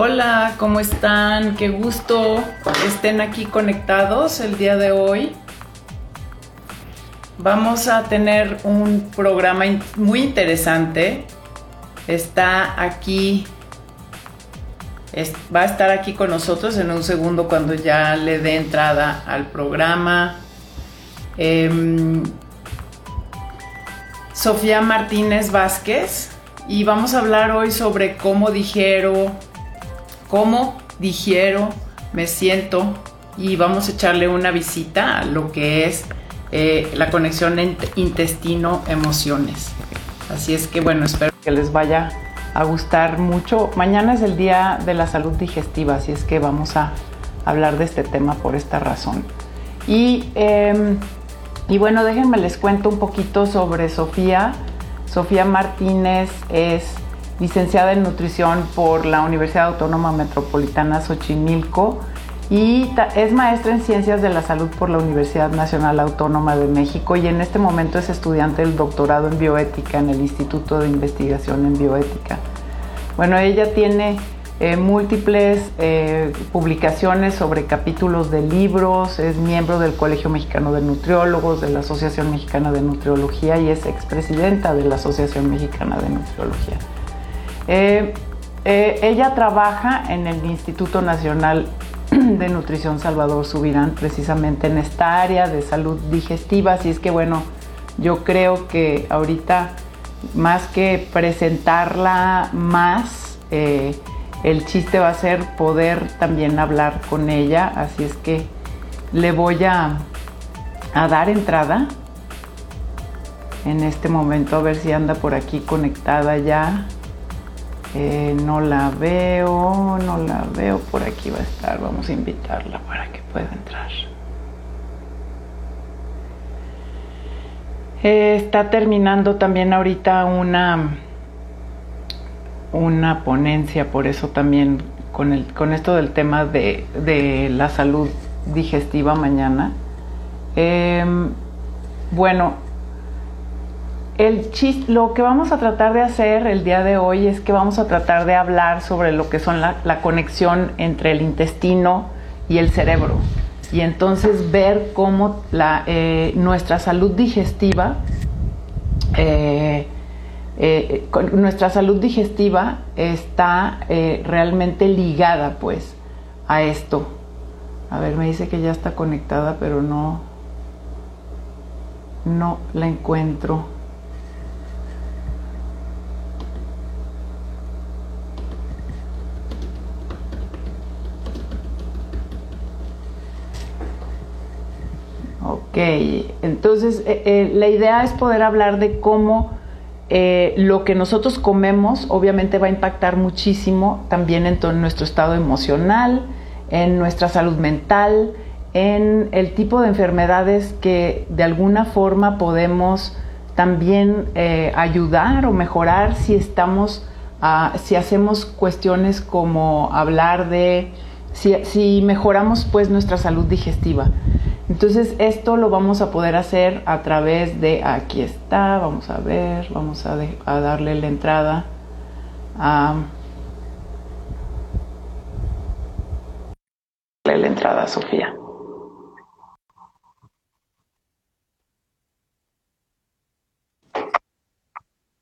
Hola, ¿cómo están? Qué gusto estén aquí conectados el día de hoy. Vamos a tener un programa muy interesante. Está aquí, va a estar aquí con nosotros en un segundo cuando ya le dé entrada al programa. Em, Sofía Martínez Vázquez y vamos a hablar hoy sobre cómo digiero cómo digiero, me siento y vamos a echarle una visita a lo que es eh, la conexión intestino-emociones. Así es que bueno, espero que les vaya a gustar mucho. Mañana es el día de la salud digestiva, así es que vamos a hablar de este tema por esta razón. Y, em, y bueno, déjenme les cuento un poquito sobre Sofía. Sofía Martínez es licenciada en nutrición por la Universidad Autónoma Metropolitana Xochimilco y es maestra en ciencias de la salud por la Universidad Nacional Autónoma de México y en este momento es estudiante del doctorado en bioética en el Instituto de Investigación en Bioética. Bueno, ella tiene eh, múltiples eh, publicaciones sobre capítulos de libros, es miembro del Colegio Mexicano de Nutriólogos, de la Asociación Mexicana de Nutriología y es expresidenta de la Asociación Mexicana de Nutriología. Eh, eh, ella trabaja en el Instituto Nacional de Nutrición Salvador Subirán, precisamente en esta área de salud digestiva, así es que bueno, yo creo que ahorita más que presentarla más, eh, el chiste va a ser poder también hablar con ella, así es que le voy a, a dar entrada en este momento a ver si anda por aquí conectada ya. Eh, no la veo, no la veo, por aquí va a estar, vamos a invitarla para que pueda entrar. Eh, está terminando también ahorita una, una ponencia, por eso también con, el, con esto del tema de, la salud digestiva mañana. Em, bueno, el lo que vamos a tratar de hacer el día de hoy es que vamos a tratar de hablar sobre lo que son la, conexión entre el intestino y el cerebro. Y entonces ver cómo eh, nuestra salud digestiva, eh, eh, nuestra salud digestiva está realmente ligada pues a esto. A ver, me dice que ya está conectada, pero no, no la encuentro. Entonces eh, eh, la idea es poder hablar de cómo eh, lo que nosotros comemos obviamente va a impactar muchísimo también en nuestro estado emocional, en nuestra salud mental, en el tipo de enfermedades que de alguna forma podemos también ayudar o mejorar si estamos, ah, si hacemos cuestiones como hablar de, si, si mejoramos pues nuestra salud digestiva. Entonces esto lo vamos a poder hacer a través de, aquí está, vamos a ver, vamos a, darle la entrada a... la entrada a Sofía.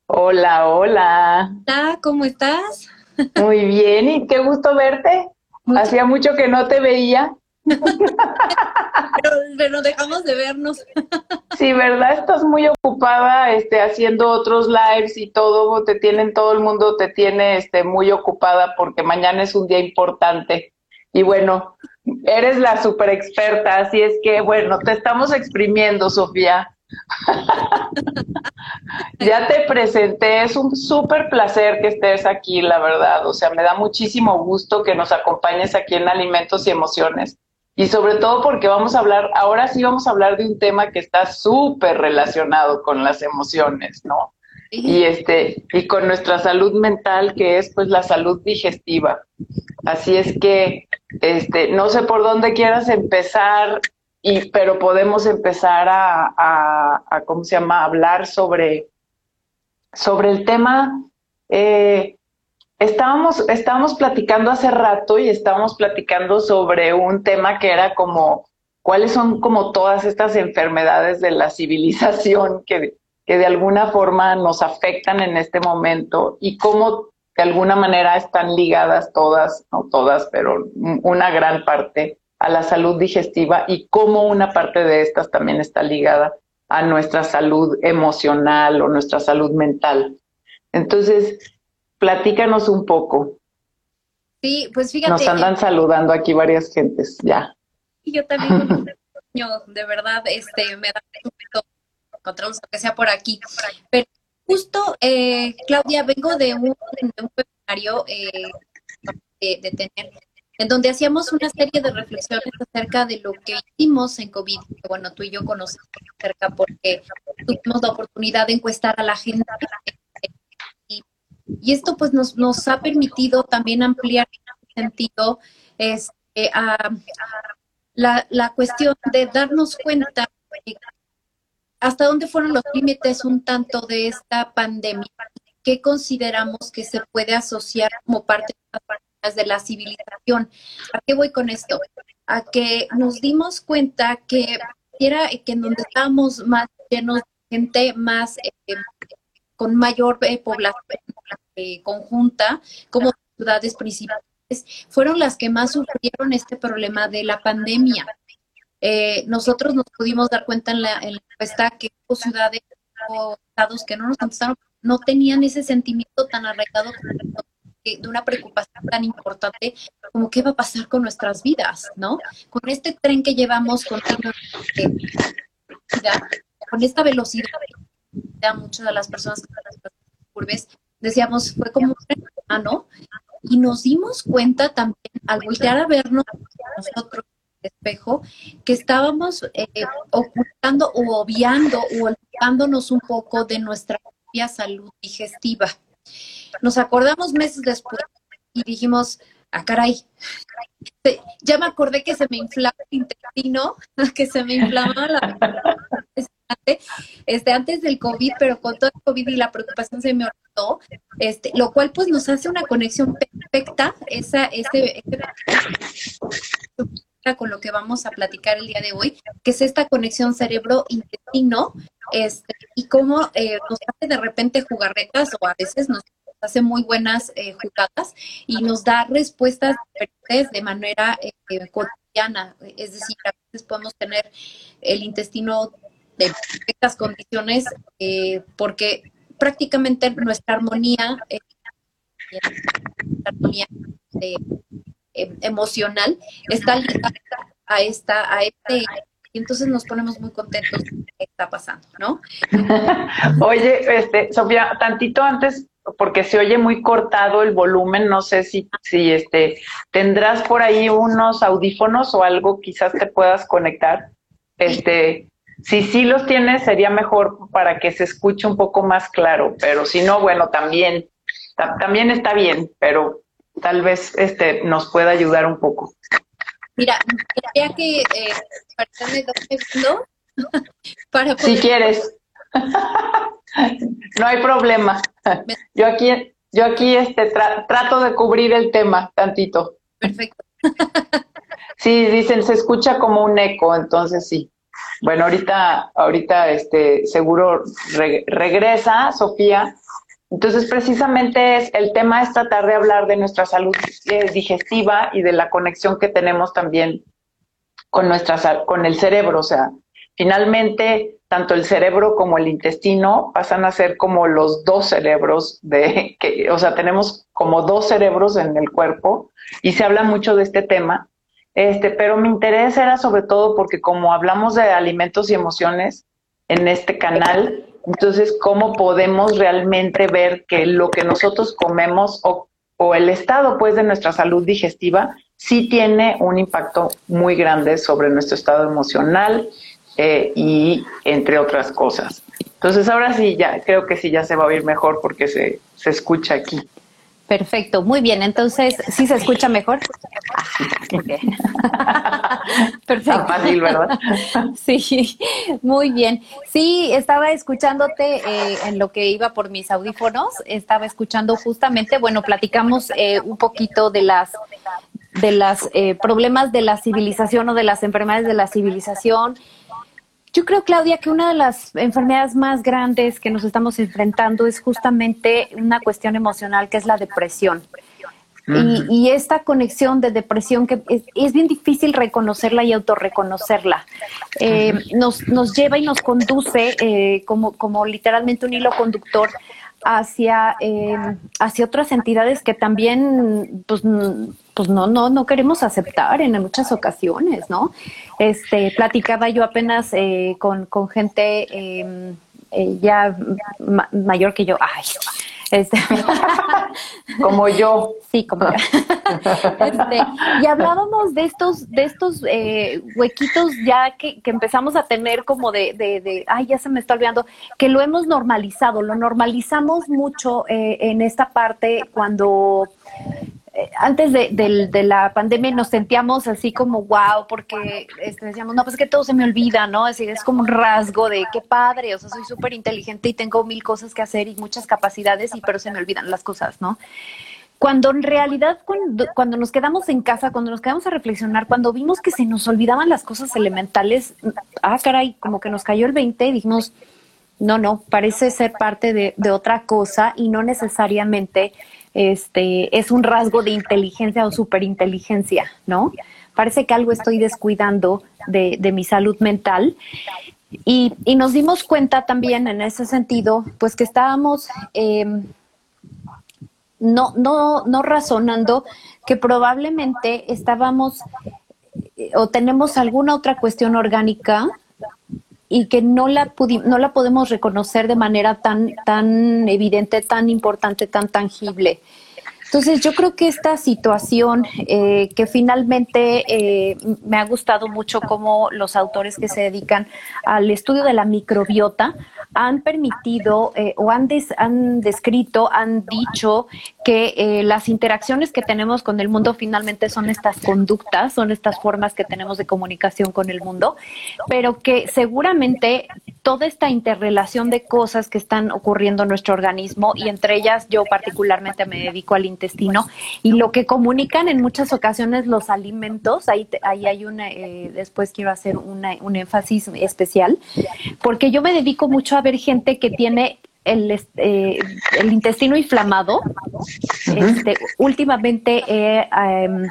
Hola, hola. Hola, ¿cómo estás? Muy bien, y qué gusto verte. Hacía mucho que no te veía pero, dejamos de vernos. sí, ¿verdad? Estás muy ocupada este, haciendo otros lives y todo, te tienen, todo el mundo te tiene este, muy ocupada porque mañana es un día importante. Y bueno, eres la super experta, así es que bueno, te estamos exprimiendo, Sofía. ya te presenté, es un súper placer que estés aquí, la verdad. O sea, me da muchísimo gusto que nos acompañes aquí en Alimentos y Emociones y sobre todo porque vamos a hablar, ahora sí vamos a hablar de un tema que está súper relacionado con las emociones, ¿no? Y este, y con nuestra salud mental, que es pues la salud digestiva. Así es que este, no sé por dónde quieras empezar, y, pero podemos empezar a, a, ¿cómo se llama?, hablar sobre, sobre el tema. Eh, estábamos, estábamos platicando hace rato y estábamos platicando sobre un tema que era como, ¿cuáles son como todas estas enfermedades de la civilización que, que de alguna forma nos afectan en este momento y cómo de alguna manera están ligadas todas, no todas, pero una gran parte a la salud digestiva y cómo una parte de estas también está ligada a nuestra salud emocional o nuestra salud mental. Entonces, platícanos un poco. Sí, pues fíjate. Nos andan saludando aquí varias gentes, ya. Y yo también, de verdad, este, me da gusto encontrarnos, aunque sea por aquí. Pero justo, eh, Claudia, vengo de un, de un webinario eh, de, de tener en donde hacíamos una serie de reflexiones acerca de lo que hicimos en COVID, que bueno, tú y yo conocemos cerca porque tuvimos la oportunidad de encuestar a la gente. Y, esto pues nos, nos ha permitido también ampliar en sentido este, a, la, la cuestión de darnos cuenta hasta dónde fueron los límites un tanto de esta pandemia, qué consideramos que se puede asociar como parte de la civilización. ¿A qué voy con esto? A que nos dimos cuenta que era que en donde estábamos más llenos de gente, más eh, con mayor eh, población eh, conjunta, como ciudades principales, fueron las que más sufrieron este problema de la pandemia. nosotros nos pudimos dar cuenta en la, encuesta que ciudades o estados que no nos contestaron no tenían ese sentimiento tan arraigado de una preocupación tan importante como qué va a pasar con nuestras vidas, ¿no? Con este tren que llevamos con, con esta velocidad, ya muchas de las personas que las decíamos, fue como un tren ¿no? Y nos dimos cuenta también al voltear a vernos nosotros espejo que estábamos eh, ocultando o obviando o olvidándonos un poco de nuestra propia salud digestiva. Nos acordamos meses después y dijimos, ah, caray, ya me acordé que se me inflaba el intestino, que se me inflamaba la este, antes del COVID, pero con todo el COVID y la preocupación se me olvidó, este, lo cual pues nos hace una conexión perfecta, esa, ese, con lo que vamos a platicar el día de hoy, que es esta conexión cerebro-intestino, este, y cómo eh, nos hace de repente jugarretas o a veces nos hace muy buenas eh, jugadas y nos da respuestas de manera eh, cotidiana. Es decir, a veces podemos tener el intestino de perfectas condiciones eh, porque prácticamente nuestra armonía, armonía emocional está ligada a esta, a este y entonces nos ponemos muy contentos de qué está pasando, ¿no? Oye, este, Sofía, tantito antes porque se oye muy cortado el volumen, no sé si, si este, tendrás por ahí unos audífonos o algo quizás te puedas conectar. Este, si sí los tienes, sería mejor para que se escuche un poco más claro, pero si no, bueno, también, también está bien, pero tal vez este nos pueda ayudar un poco. Mira, quería que eh, para Si quieres. no hay problema. Yo aquí, yo aquí este, trato de cubrir el tema tantito. Perfecto. sí, dicen, se escucha como un eco, entonces sí. Bueno, ahorita, ahorita este, seguro regresa Sofía. Entonces, precisamente es el tema es tratar de hablar de nuestra salud eh, digestiva y de la conexión que tenemos también con nuestra con el cerebro, o sea, finalmente tanto el cerebro como el intestino pasan a ser como los dos cerebros de que, o sea, tenemos como dos cerebros en el cuerpo y se habla mucho de este tema. Este, pero mi interés era sobre todo porque como hablamos de alimentos y emociones en este canal, entonces cómo podemos realmente ver que lo que nosotros comemos o, o el estado pues de nuestra salud digestiva sí tiene un impacto muy grande sobre nuestro estado emocional eh, y entre otras cosas. Entonces ahora sí, ya creo que sí ya se va a oír mejor porque se, se escucha aquí. Perfecto, muy bien. Entonces, ¿sí se escucha mejor? Perfecto. fácil, ¿verdad? Sí, muy bien. Sí, estaba escuchándote eh, en lo que iba por mis audífonos. Estaba escuchando justamente, bueno, platicamos eh, un poquito de las de los eh, problemas de la civilización o de las enfermedades de la civilización yo creo, Claudia, que una de las enfermedades más grandes que nos estamos enfrentando es justamente una cuestión emocional, que es la depresión. y, esta conexión de depresión que es, bien difícil reconocerla y autorreconocerla. Eh, nos, nos lleva y nos conduce eh, como, como literalmente un hilo conductor hacia, eh, hacia otras entidades que también pues, pues no, no, no queremos aceptar en muchas ocasiones, ¿no? Este, platicaba yo apenas eh, con, con gente em, eh, ya mayor que yo, ay, este, como yo. Sí, como yo. Este, y hablábamos de estos, de estos eh, huequitos ya que, que, empezamos a tener como de, de, de, ay, ya se me está olvidando, que lo hemos normalizado, lo normalizamos mucho eh, en esta parte cuando antes de, la pandemia nos sentíamos así como wow, porque este, decíamos, no, pues que todo se me olvida, ¿no? Es decir, es como un rasgo de qué padre, o sea, soy súper inteligente y tengo mil cosas que hacer y muchas capacidades, y pero se me olvidan las cosas, ¿no? Cuando en realidad, cuando, cuando nos quedamos en casa, cuando nos quedamos a reflexionar, cuando vimos que se nos olvidaban las cosas elementales, ah, caray, como que nos cayó el 20 y dijimos, no, no, parece ser parte de, de otra cosa y no necesariamente este, es un rasgo de inteligencia o superinteligencia, ¿no? Parece que algo estoy descuidando de, mi salud mental. Y, nos dimos cuenta también en ese sentido, pues que estábamos em, no, no, no razonando que probablemente estábamos eh, o tenemos alguna otra cuestión orgánica y que no la, no la podemos reconocer de manera tan, tan evidente, tan importante, tan tangible. Entonces yo creo que esta situación eh, que finalmente eh, me ha gustado mucho como los autores que se dedican al estudio de la microbiota han permitido eh, o han, han descrito, han dicho que eh, las interacciones que tenemos con el mundo finalmente son estas conductas, son estas formas que tenemos de comunicación con el mundo, pero que seguramente toda esta interrelación de cosas que están ocurriendo en nuestro organismo y entre ellas yo particularmente me dedico al intestino y lo que comunican en muchas ocasiones los alimentos, ahí, ahí hay una, eh, después quiero hacer un énfasis especial, porque yo me dedico mucho a ver gente que tiene el, eh, el intestino inflamado. Este, últimamente em,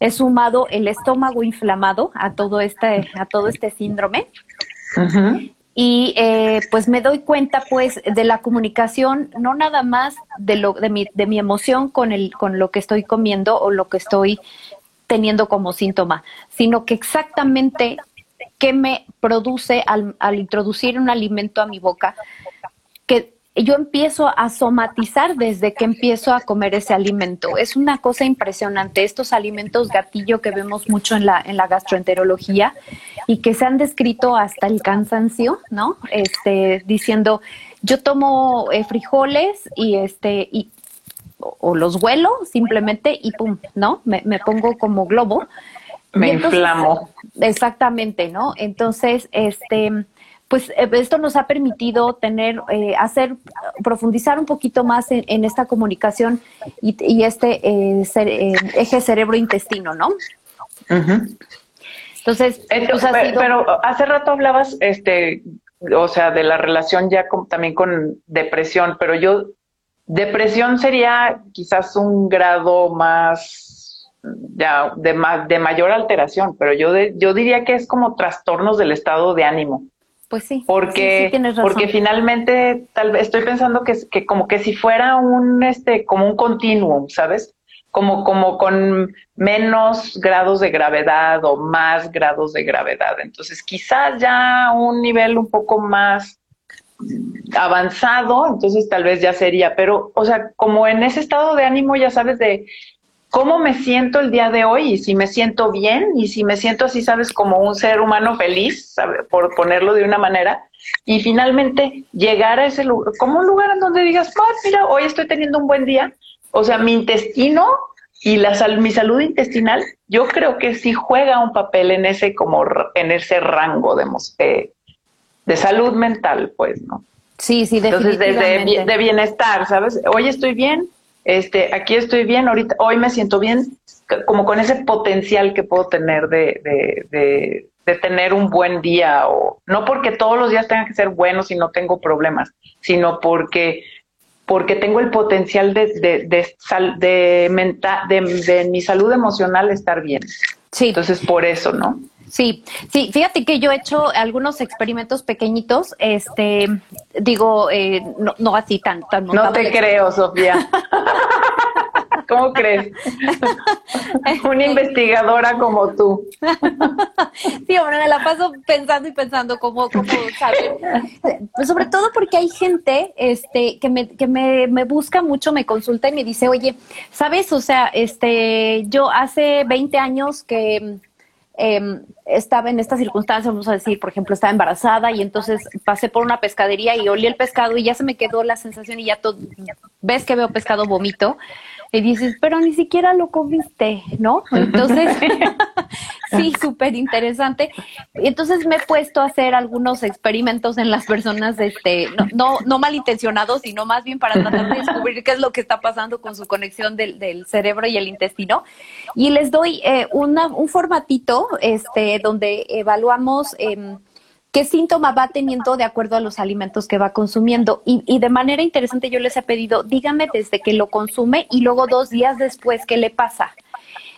he, sumado el estómago inflamado a todo este, a todo este síndrome. Y eh, pues me doy cuenta pues de la comunicación, no nada más de lo de mi, de mi emoción con el, con lo que estoy comiendo o lo que estoy teniendo como síntoma, sino que exactamente qué me produce al, al introducir un alimento a mi boca, que yo empiezo a somatizar desde que empiezo a comer ese alimento. Es una cosa impresionante. Estos alimentos gatillo que vemos mucho en la, en la gastroenterología y que se han descrito hasta el cansancio, ¿no? Este, diciendo, yo tomo eh, frijoles y este, y, o, los huelo simplemente y pum, ¿no? Me, me pongo como globo. Me inflamo. Exactamente, ¿no? Entonces, este, pues eh, esto nos ha permitido tener, eh, hacer, profundizar un poquito más en, esta comunicación y, este eh, eje cerebro-intestino, ¿no? Entonces, pero, hace rato hablabas, este, o sea, de la relación ya también con depresión, pero yo, depresión sería quizás un grado más, ya, de, de mayor alteración, pero yo, yo diría que es como trastornos del estado de ánimo. Pues sí. Porque, porque finalmente tal vez estoy pensando que, que como que si fuera un este como un continuum, ¿sabes? Como, como con menos grados de gravedad o más grados de gravedad. Entonces, quizás ya un nivel un poco más avanzado, entonces tal vez ya sería, pero, o sea, como en ese estado de ánimo, ya sabes, de cómo me siento el día de hoy y si me siento bien y si me siento así, sabes, como un ser humano feliz, por ponerlo de una manera. Y finalmente llegar a ese lugar, como un lugar en donde digas, ah, mira, hoy estoy teniendo un buen día. O sea, mi intestino y la mi salud intestinal, yo creo que sí juega un papel en ese como en ese rango de, eh, de salud mental, pues, ¿no? Sí, sí, definitivamente. Entonces, de, bienestar, ¿sabes? Hoy estoy bien, este, aquí estoy bien, ahorita, hoy me siento bien, como con ese potencial que puedo tener de, de, de, tener un buen día, o no porque todos los días tengan que ser buenos y no tengo problemas, sino porque porque tengo el potencial de, de, de, de, de, mi salud emocional estar bien. Sí. Entonces, por eso, ¿no? Sí, sí, fíjate que yo he hecho algunos experimentos pequeñitos, este, digo, eh, no, no, así tan, tan No te creo, Sofía. ¿Cómo crees? Una investigadora como tú. sí, hombre, me la paso pensando y pensando cómo, cómo saber. Pues sobre todo porque hay gente este, que, me, que me, me busca mucho, me consulta y me dice, oye, ¿sabes? O sea, este, yo hace 20 años que Em, estaba en estas circunstancias, vamos a decir, por ejemplo, estaba embarazada y entonces pasé por una pescadería y olí el pescado y ya se me quedó la sensación y ya todo, ves que veo pescado vomito y dices, pero ni siquiera lo comiste, ¿no? Entonces, sí, súper interesante. Entonces me he puesto a hacer algunos experimentos en las personas, este, no, no, no malintencionados, sino más bien para tratar de descubrir qué es lo que está pasando con su conexión del, del cerebro y el intestino. Y les doy eh, una, un formatito, este, donde evaluamos eh, qué síntoma va teniendo de acuerdo a los alimentos que va consumiendo. Y, de manera interesante yo les he pedido, dígame desde que lo consume y luego dos días después qué le pasa.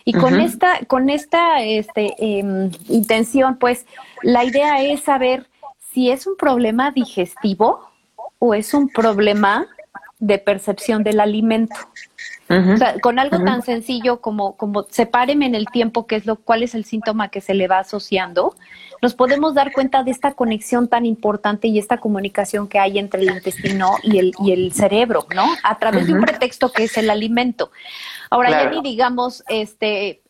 Y con esta, con esta este, em, intención, pues la idea es saber si es un problema digestivo o es un problema de percepción del alimento. o sea, con algo tan sencillo como, como sepáreme en el tiempo qué es lo, cuál es el síntoma que se le va asociando, nos podemos dar cuenta de esta conexión tan importante y esta comunicación que hay entre el intestino y el, y el cerebro, ¿no? A través de un pretexto que es el alimento. Ahora, ya ni digamos, este,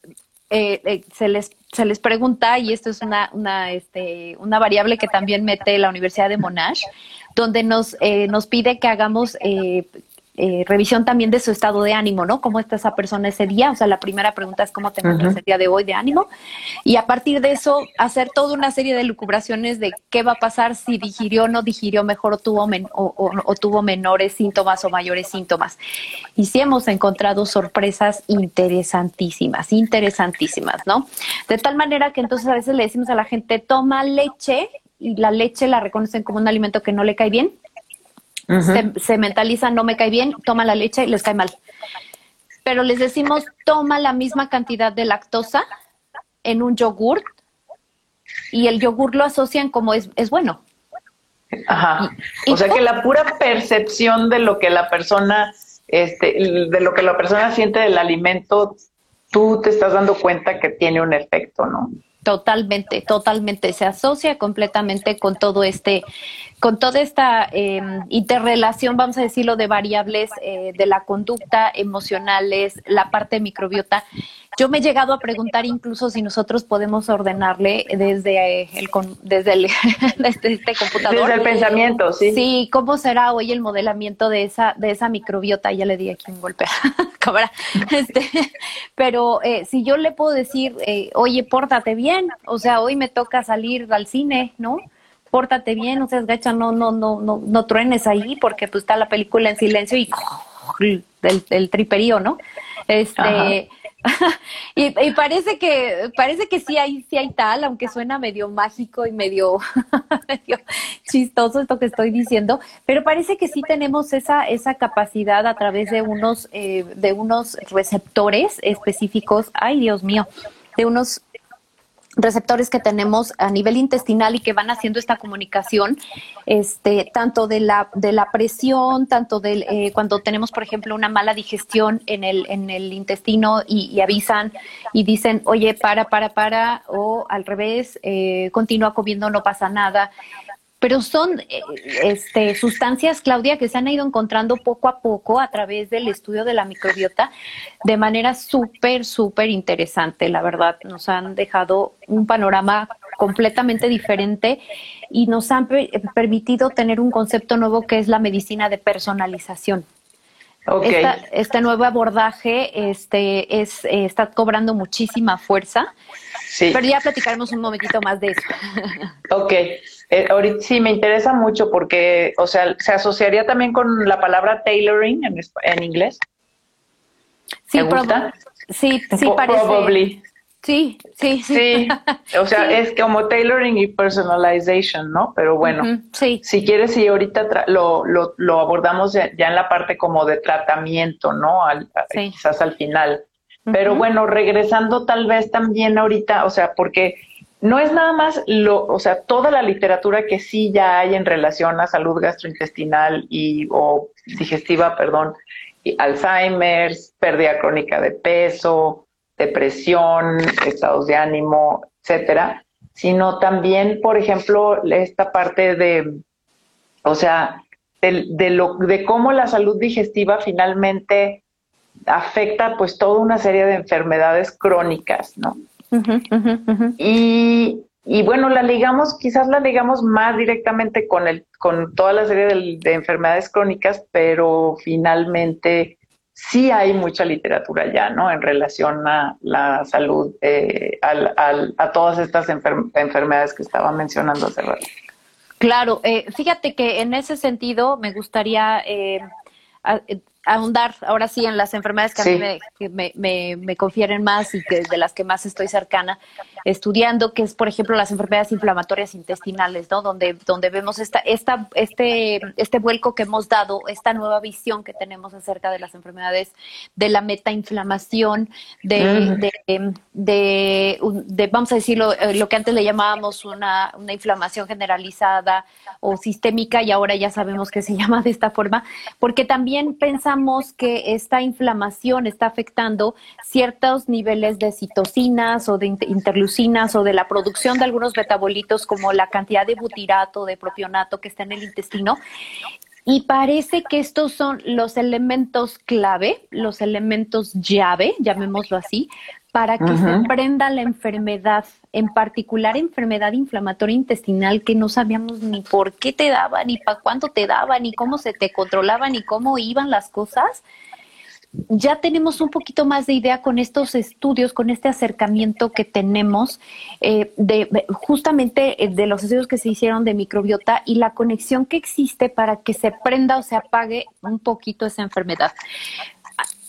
eh, eh, se les se les pregunta, y esto es una, una, este, una variable que también mete la Universidad de Monash, donde nos, eh, nos pide que hagamos eh, revisión también de su estado de ánimo, ¿no? ¿Cómo está esa persona ese día? O sea, la primera pregunta es cómo te encuentras el día de hoy de ánimo. Y a partir de eso, hacer toda una serie de lucubraciones de qué va a pasar si digirió o no digirió mejor o tuvo, o, tuvo menores síntomas o mayores síntomas. Y sí hemos encontrado sorpresas interesantísimas, interesantísimas, ¿no? De tal manera que entonces a veces le decimos a la gente, toma leche y la leche la reconocen como un alimento que no le cae bien se, mentalizan, no me cae bien, toma la leche y les cae mal. Pero les decimos, toma la misma cantidad de lactosa en un yogur y el yogur lo asocian como es, es bueno. Ajá. o sea que la pura percepción de lo que la persona, este, de lo que la persona siente del alimento, tú te estás dando cuenta que tiene un efecto, ¿no? Totalmente, totalmente. Se asocia completamente con todo este, con toda esta eh, interrelación, vamos a decirlo, de variables eh, de la conducta emocionales, la parte microbiota. Yo me he llegado a preguntar incluso si nosotros podemos ordenarle desde el desde el desde este computador. Desde el pensamiento, sí. Sí, cómo será hoy el modelamiento de esa de esa microbiota. Ya le di aquí un golpe Este, pero eh, si yo le puedo decir, eh, oye, pórtate bien, o sea, hoy me toca salir al cine, ¿no? Pórtate bien, o sea, gacha, no, no, no, no, no truenes ahí porque pues está la película en silencio y el, el triperío, ¿no? Este, y, parece que parece que sí hay sí hay tal, aunque suena medio mágico y medio, medio chistoso esto que estoy diciendo, pero parece que sí tenemos esa esa capacidad a través de unos eh, de unos receptores específicos. Ay, Dios mío, de unos receptores que tenemos a nivel intestinal y que van haciendo esta comunicación, este, tanto de la, de la presión, tanto de eh, cuando tenemos, por ejemplo, una mala digestión en el, en el intestino y, avisan y dicen, oye, para, para, para, o al revés, eh, continúa comiendo, no pasa nada pero son eh, este, sustancias, Claudia, que se han ido encontrando poco a poco a través del estudio de la microbiota de manera súper, súper interesante, la verdad. Nos han dejado un panorama completamente diferente y nos han permitido tener un concepto nuevo que es la medicina de personalización. este nuevo abordaje este, es, eh, está cobrando muchísima fuerza, sí. pero ya platicaremos un momentito más de eso. Ok, eh, ahorita sí me interesa mucho porque, o sea, se asociaría también con la palabra tailoring en, en inglés. Sí, sí, sí, parece. Sí, sí, sí. o sea, es como tailoring y personalization, ¿no? Pero bueno, sí. si quieres, si ahorita lo, lo, lo, abordamos ya, en la parte como de tratamiento, ¿no? Al, Quizás al final. Pero bueno, regresando tal vez también ahorita, o sea, porque no es nada más lo, o sea, toda la literatura que sí ya hay en relación a salud gastrointestinal y o digestiva, perdón, y Alzheimer's, pérdida crónica de peso, depresión, estados de ánimo, etcétera, sino también, por ejemplo, esta parte de, o sea, de, lo, de cómo la salud digestiva finalmente afecta pues toda una serie de enfermedades crónicas, ¿no? Y, y, bueno, la ligamos, quizás la ligamos más directamente con, el, con toda la serie de, de enfermedades crónicas, pero finalmente sí hay mucha literatura ya, ¿no? En relación a la salud, eh, a todas estas enfermedades que estaba mencionando hace rato. Claro, eh, fíjate que en ese sentido me gustaría eh, ahondar ahora sí en las enfermedades que a mí me, me, me, confieren más y que de las que más estoy cercana estudiando, que es, por ejemplo, las enfermedades inflamatorias intestinales, ¿no? Donde, donde vemos esta, esta, este, este vuelco que hemos dado, esta nueva visión que tenemos acerca de las enfermedades, de la metainflamación, de, de, de, vamos a decirlo, eh, lo que antes le llamábamos una, una inflamación generalizada o sistémica y ahora ya sabemos que se llama de esta forma, porque también pensamos que esta inflamación está afectando ciertos niveles de citocinas o de interleucinas o de la producción de algunos metabolitos como la cantidad de butirato, de propionato que está en el intestino. Y parece que estos son los elementos clave, los elementos llave, llamémoslo así, para que se prenda la enfermedad, en particular enfermedad inflamatoria intestinal que no sabíamos ni por qué te daba, ni para cuánto te daba, ni cómo se te controlaba, ni cómo iban las cosas. Ya tenemos un poquito más de idea con estos estudios, con este acercamiento que tenemos eh, de justamente eh, de los estudios que se hicieron de microbiota y la conexión que existe para que se prenda o se apague un poquito esa enfermedad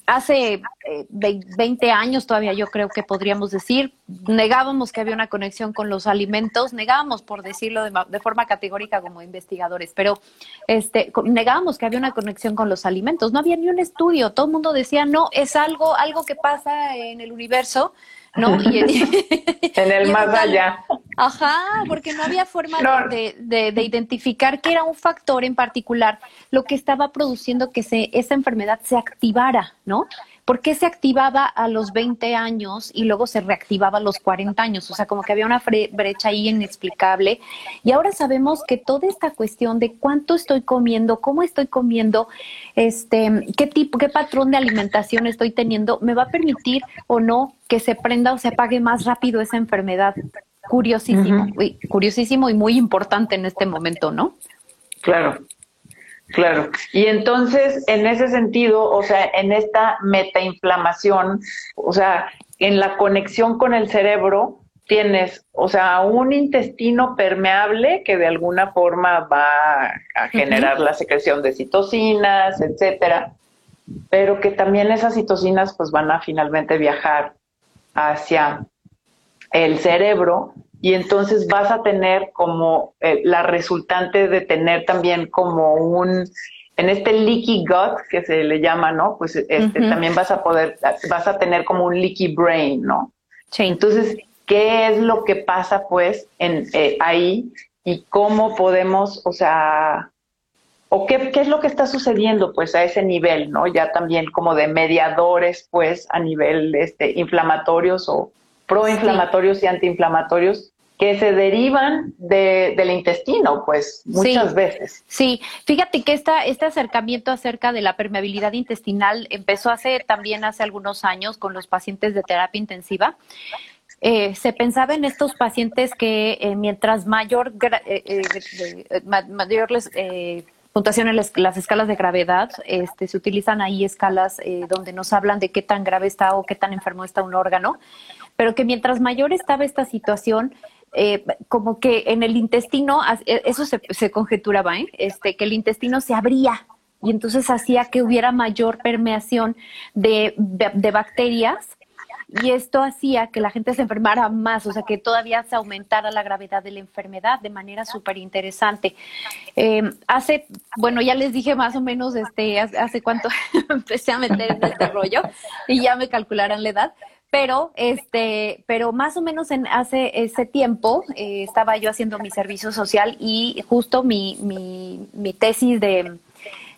hace 20 eh, años todavía yo creo que podríamos decir, negábamos que había una conexión con los alimentos, negábamos por decirlo de, forma categórica como investigadores, pero este, negábamos que había una conexión con los alimentos, no había ni un estudio, todo el mundo decía, no, es algo, algo que pasa en el universo, ¿no? en el más allá. Ajá, porque no había forma de, de, identificar que era un factor en particular lo que estaba produciendo que se, esa enfermedad se activara, ¿no? ¿Por qué se activaba a los 20 años y luego se reactivaba a los 40 años? O sea, como que había una brecha ahí inexplicable. Y ahora sabemos que toda esta cuestión de cuánto estoy comiendo, cómo estoy comiendo, este, qué tipo, qué patrón de alimentación estoy teniendo, me va a permitir o no que se prenda o se apague más rápido esa enfermedad. Curiosísimo, curiosísimo y muy importante en este momento, ¿no? Claro, Claro. Y entonces, en ese sentido, o sea, en esta metainflamación, o sea, en la conexión con el cerebro, tienes, o sea, un intestino permeable que de alguna forma va a generar la secreción de citocinas, etcétera, pero que también esas citocinas pues van a finalmente viajar hacia el cerebro y entonces vas a tener como eh, la resultante de tener también como un en este leaky gut que se le llama, ¿no? Pues este, también vas a poder, vas a tener como un leaky brain, ¿no? Sí. Entonces, ¿qué es lo que pasa pues en, eh, ahí y cómo podemos, o sea, o qué, qué es lo que está sucediendo pues a ese nivel, ¿no? Ya también como de mediadores pues a nivel este, inflamatorios o proinflamatorios y antiinflamatorios que se derivan de, del intestino, pues muchas veces. Sí, fíjate que esta, este acercamiento acerca de la permeabilidad intestinal empezó hace también hace algunos años con los pacientes de terapia intensiva. Eh, se pensaba en estos pacientes que eh, mientras mayor, eh, mayor les, puntuación en las, escalas de gravedad, este, se utilizan ahí escalas donde nos hablan de qué tan grave está o qué tan enfermo está un órgano, pero que mientras mayor estaba esta situación, como que en el intestino, eso se, se conjeturaba, este, que el intestino se abría y entonces hacía que hubiera mayor permeación de, de bacterias y esto hacía que la gente se enfermara más, o sea, que todavía se aumentara la gravedad de la enfermedad de manera súper interesante. Eh, hace, bueno, ya les dije más o menos, este, hace, cuánto empecé a meter en este rollo y ya me calcularán la edad pero este pero más o menos en hace ese tiempo eh, estaba yo haciendo mi servicio social y justo mi, mi, mi tesis de,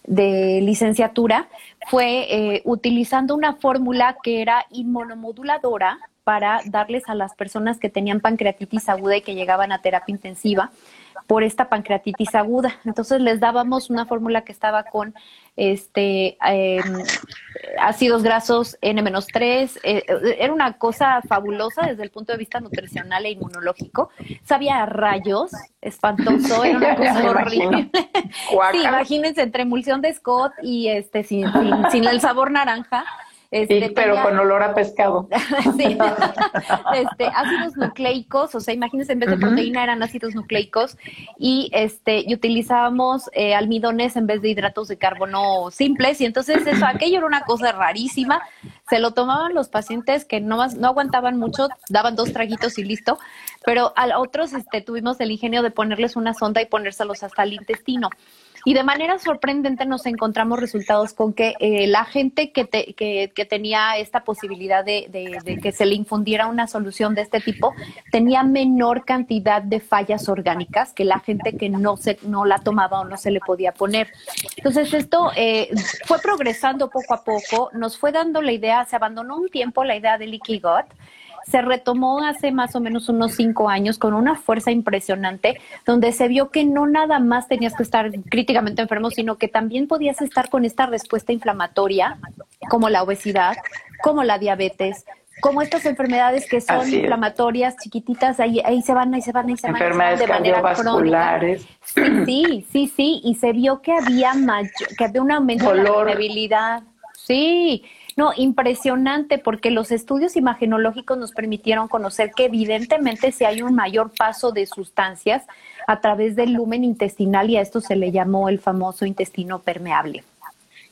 de licenciatura fue eh, utilizando una fórmula que era inmunomoduladora para darles a las personas que tenían pancreatitis aguda y que llegaban a terapia intensiva por esta pancreatitis aguda. Entonces les dábamos una fórmula que estaba con este em, ácidos grasos N-3. Eh, era una cosa fabulosa desde el punto de vista nutricional e inmunológico. Sabía rayos, espantoso, era una cosa horrible. sí, imagínense entre emulsión de Scott y este sin, sin, sin el sabor naranja. Este, pero con olor a pescado. sí. este, ácidos nucleicos, o sea, imagínense, en vez de proteína eran ácidos nucleicos y este y utilizábamos eh, almidones en vez de hidratos de carbono simples y entonces eso, aquello era una cosa rarísima. Se lo tomaban los pacientes que no, no aguantaban mucho, daban dos traguitos y listo, pero a otros este, tuvimos el ingenio de ponerles una sonda y ponérselos hasta el intestino. Y de manera sorprendente nos encontramos resultados con que eh, la gente que, que, tenía esta posibilidad de, que se le infundiera una solución de este tipo tenía menor cantidad de fallas orgánicas que la gente que no, se, no la tomaba o no se le podía poner. Entonces esto eh, fue progresando poco a poco, nos fue dando la idea, se abandonó un tiempo la idea de Leaky Gut se retomó hace más o menos unos cinco años con una fuerza impresionante, donde se vio que no nada más tenías que estar críticamente enfermo, sino que también podías estar con esta respuesta inflamatoria, como la obesidad, como la diabetes, como estas enfermedades que son inflamatorias, chiquititas, ahí, ahí se van, ahí se van, ahí se van. Enfermedades de manera crónica. Sí, sí, sí, y se vio que había mayor, que había un aumento de la permeabilidad. Sí, no, impresionante, porque los estudios imagenológicos nos permitieron conocer que evidentemente si hay un mayor paso de sustancias a través del lumen intestinal y a esto se le llamó el famoso intestino permeable.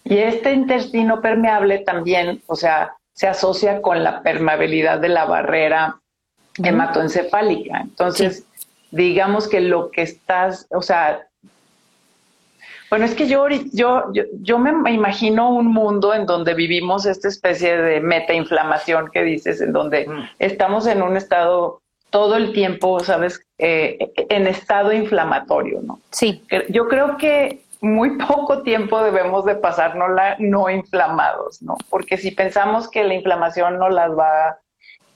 Y este intestino permeable también, o sea, se asocia con la permeabilidad de la barrera hematoencefálica. Entonces, digamos que lo que estás, o sea, bueno, es que yo, yo, yo, me imagino un mundo en donde vivimos esta especie de metainflamación que dices, en donde mm. estamos en un estado todo el tiempo, ¿sabes? Eh, en estado inflamatorio, ¿no? Sí. Yo creo que muy poco tiempo debemos de pasárnosla no inflamados, ¿no? Porque si pensamos que la inflamación no las va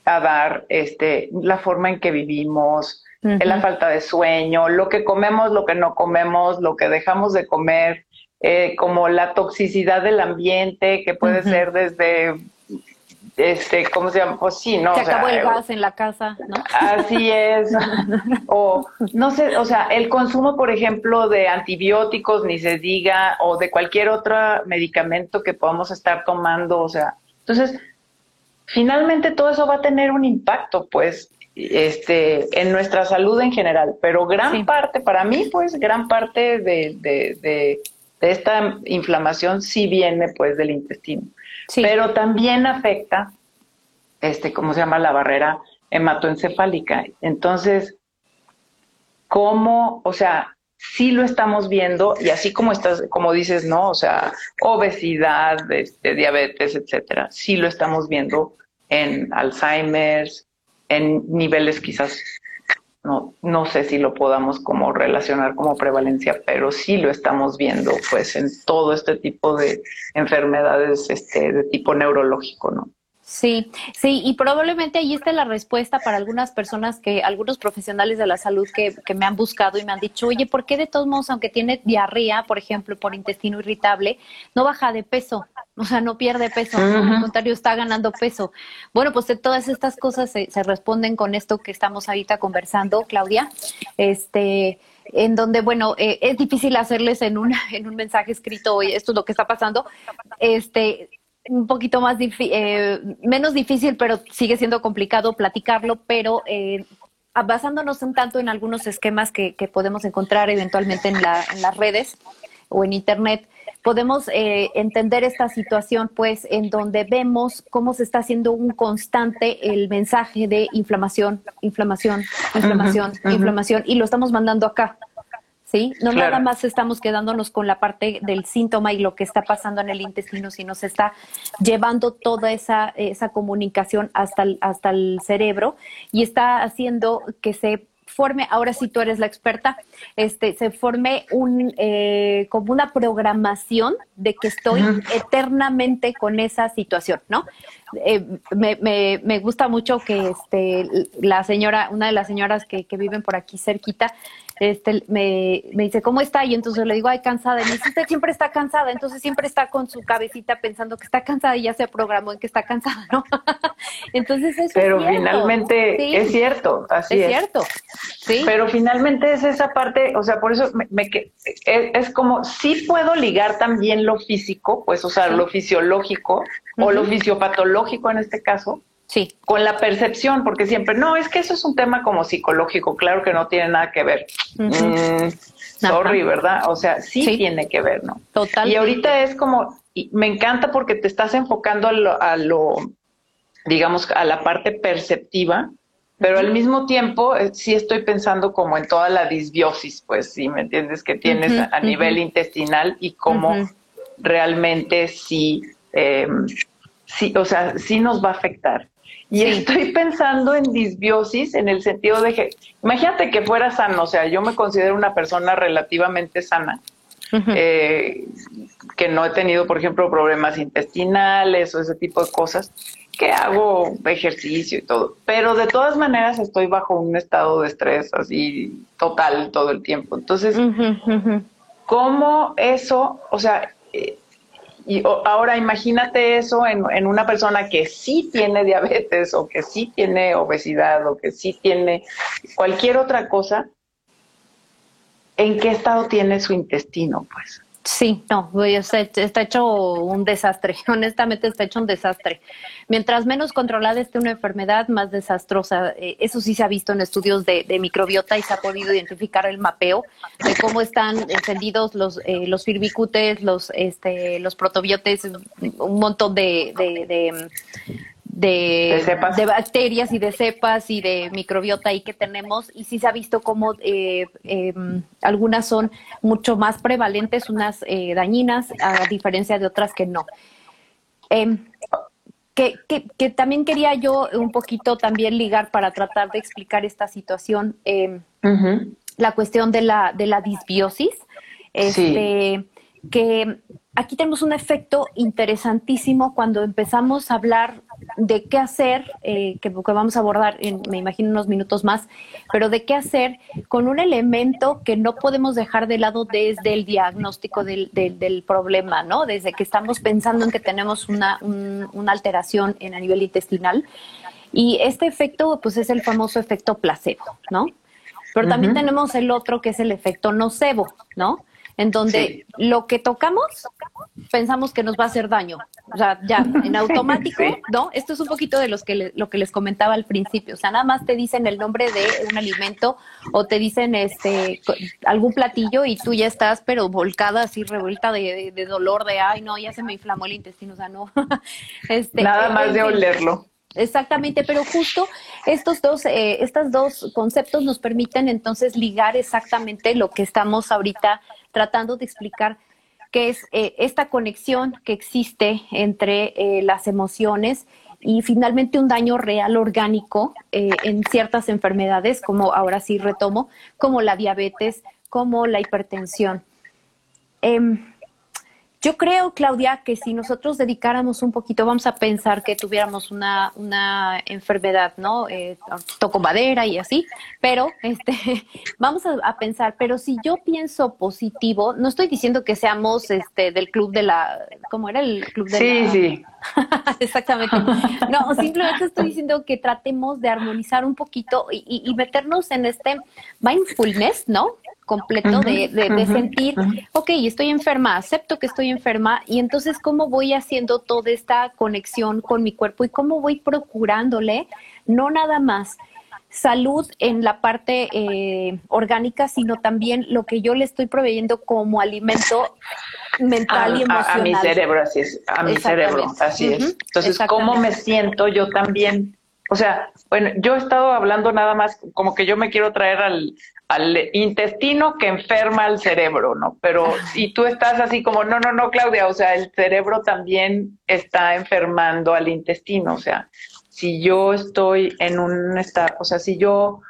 a dar este, la forma en que vivimos, la falta de sueño, lo que comemos, lo que no comemos, lo que dejamos de comer, eh, como la toxicidad del ambiente, que puede ser desde este, ¿cómo se llama? Pues sí, ¿no? Se acabó el gas en la casa, ¿no? Así es. o, no sé, o sea, el consumo, por ejemplo, de antibióticos, ni se diga, o de cualquier otro medicamento que podamos estar tomando, o sea, entonces, finalmente todo eso va a tener un impacto, pues, este, en nuestra salud en general, pero gran parte, para mí, pues gran parte de, de, esta inflamación sí viene pues del intestino, pero también afecta, este, ¿cómo se llama? La barrera hematoencefálica. Entonces, ¿cómo, o sea, sí lo estamos viendo y así como estás, como dices, ¿no? O sea, obesidad, este, diabetes, etcétera, sí lo estamos viendo en Alzheimer's, en niveles quizás, no, no sé si lo podamos como relacionar como prevalencia, pero sí lo estamos viendo pues en todo este tipo de enfermedades este, de tipo neurológico, ¿no? Sí, sí, y probablemente ahí está la respuesta para algunas personas que, algunos profesionales de la salud que, que, me han buscado y me han dicho, oye, ¿por qué de todos modos, aunque tiene diarrea, por ejemplo, por intestino irritable, no baja de peso? O sea, no pierde peso, al contrario, está ganando peso. Bueno, pues todas estas cosas se, se responden con esto que estamos ahorita conversando, Claudia. Este, en donde, bueno, eh, es difícil hacerles en, una, en un mensaje escrito, oye, esto es lo que está pasando, este, un poquito más eh, menos difícil, pero sigue siendo complicado platicarlo, pero eh, basándonos un tanto en algunos esquemas que, podemos encontrar eventualmente en, la, en, las redes o en internet, podemos eh, entender esta situación, pues, en donde vemos cómo se está haciendo un constante el mensaje de inflamación, inflamación, inflamación, inflamación, y lo estamos mandando acá. ¿sí? No nada más estamos quedándonos con la parte del síntoma y lo que está pasando en el intestino, sino se está llevando toda esa, esa comunicación hasta el, hasta el cerebro y está haciendo que se forme, ahora sí tú eres la experta, este, se forme un, eh, como una programación de que estoy eternamente con esa situación, ¿no? Eh, me, me, me, gusta mucho que este, la señora, una de las señoras que, que viven por aquí cerquita, este, me, me, dice, ¿cómo está? Y entonces le digo, ay, cansada. Y me dice, usted siempre está cansada. Entonces siempre está con su cabecita pensando que está cansada y ya se programó en que está cansada, ¿no? entonces eso Pero finalmente es cierto, así es. Es cierto, sí. Pero finalmente es esa parte, o sea, por eso me, es, como, sí puedo ligar también lo físico, pues, o sea, lo fisiológico o lo fisiopatológico en este caso, Sí. Con la percepción, porque siempre, no, es que eso es un tema como psicológico, claro que no tiene nada que ver. Mm, sorry, ¿verdad? O sea, sí, tiene que ver, ¿no? Total. Y ahorita es como, me encanta porque te estás enfocando a lo, digamos, a la parte perceptiva, pero al mismo tiempo eh, sí estoy pensando como en toda la disbiosis, pues sí, ¿me entiendes? Que tienes a, nivel intestinal y cómo realmente sí, eh, sí, o sea, sí nos va a afectar. Y estoy pensando en disbiosis en el sentido de que, imagínate que fuera sano, o sea, yo me considero una persona relativamente sana, eh, que no he tenido, por ejemplo, problemas intestinales o ese tipo de cosas, que hago ejercicio y todo, pero de todas maneras estoy bajo un estado de estrés así total todo el tiempo. Entonces, ¿cómo eso, o sea, y ahora imagínate eso en, una persona que sí tiene diabetes o que sí tiene obesidad o que sí tiene cualquier otra cosa. ¿En qué estado tiene su intestino, pues? Sí, no, está hecho un desastre, honestamente está hecho un desastre. Mientras menos controlada esté una enfermedad, más desastrosa. Eh, eso sí se ha visto en estudios de, microbiota y se ha podido identificar el mapeo de cómo están encendidos los, eh, los firbicutes, los, este, los protobiotes, un montón de, de, bacterias y de cepas y de microbiota ahí que tenemos. Y sí se ha visto como eh, em, algunas son mucho más prevalentes, unas eh, dañinas, a diferencia de otras que no. Em, que, que, también quería yo un poquito también ligar para tratar de explicar esta situación, em, la cuestión de la, de la disbiosis, este, que aquí tenemos un efecto interesantísimo cuando empezamos a hablar de qué hacer, eh, que, vamos a abordar en, me imagino, unos minutos más, pero de qué hacer con un elemento que no podemos dejar de lado desde el diagnóstico del, del, problema, ¿no? Desde que estamos pensando en que tenemos una, una alteración en a nivel intestinal. Y este efecto, pues es el famoso efecto placebo, ¿no? Pero también tenemos el otro que es el efecto nocebo, ¿no? En donde lo que tocamos pensamos que nos va a hacer daño. O sea, ya, en automático, ¿no? Esto es un poquito de los que lo que les comentaba al principio. O sea, nada más te dicen el nombre de un alimento o te dicen este algún platillo y tú ya estás, pero volcada así, revuelta de, dolor, de ay, no, ya se me inflamó el intestino. O sea, no. este, nada más de olerlo. Exactamente, pero justo estos dos, eh, estos dos conceptos nos permiten entonces ligar exactamente lo que estamos ahorita tratando de explicar, que es eh, esta conexión que existe entre eh, las emociones y finalmente un daño real orgánico en ciertas enfermedades, como ahora sí retomo, como la diabetes, como la hipertensión. Yo creo, Claudia, que si nosotros dedicáramos un poquito, vamos a pensar que tuviéramos una, una enfermedad, ¿no? Eh, toco madera y así, pero este, vamos a, pensar, pero si yo pienso positivo, no estoy diciendo que seamos este del club de la, ¿cómo era el club de sí, la? Sí, sí. Exactamente. No, simplemente estoy diciendo que tratemos de armonizar un poquito y, y meternos en este mindfulness, ¿no? completo de, de, sentir, ok, estoy enferma, acepto que estoy enferma y entonces cómo voy haciendo toda esta conexión con mi cuerpo y cómo voy procurándole, no nada más salud en la parte eh, orgánica, sino también lo que yo le estoy proveyendo como alimento mental y emocional. A, mi cerebro, así es, a mi cerebro, así es. Entonces, ¿cómo me siento yo también? O sea, bueno, yo he estado hablando nada más como que yo me quiero traer al, al intestino que enferma al cerebro, ¿no? Pero si tú estás así como, no, no, no, Claudia, o sea, el cerebro también está enfermando al intestino, o sea, si yo estoy en un estado, o sea, si yo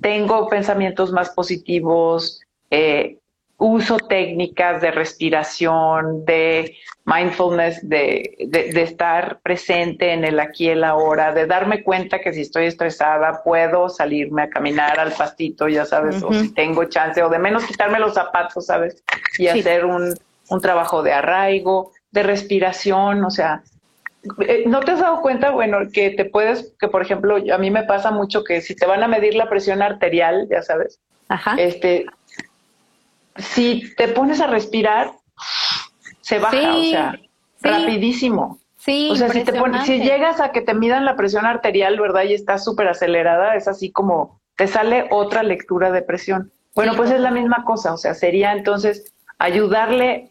tengo pensamientos más positivos, eh, uso técnicas de respiración, de mindfulness, de, de, estar presente en el aquí y el ahora, de darme cuenta que si estoy estresada puedo salirme a caminar al pastito, ya sabes, o si tengo chance, o de menos quitarme los zapatos, ¿sabes? Y hacer un, un trabajo de arraigo, de respiración, o sea, ¿No te has dado cuenta, bueno, que te puedes, que por ejemplo, a mí me pasa mucho que si te van a medir la presión arterial, ya sabes, Ajá. este, si te pones a respirar, se baja, o sea, rapidísimo. Sí, o sea, si, te pones, si llegas a que te midan la presión arterial, ¿verdad? Y estás súper acelerada, es así como te sale otra lectura de presión. Bueno, pues es la misma cosa, o sea, sería entonces ayudarle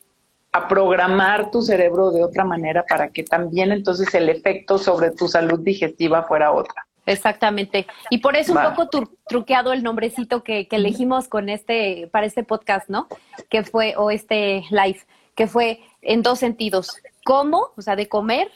a programar tu cerebro de otra manera para que también entonces el efecto sobre tu salud digestiva fuera otra. Exactamente. Y por eso un poco truqueado el nombrecito que, que, elegimos con este, para este podcast, ¿no? Que fue, o este live, que fue en dos sentidos. ¿Cómo? O sea, de comer,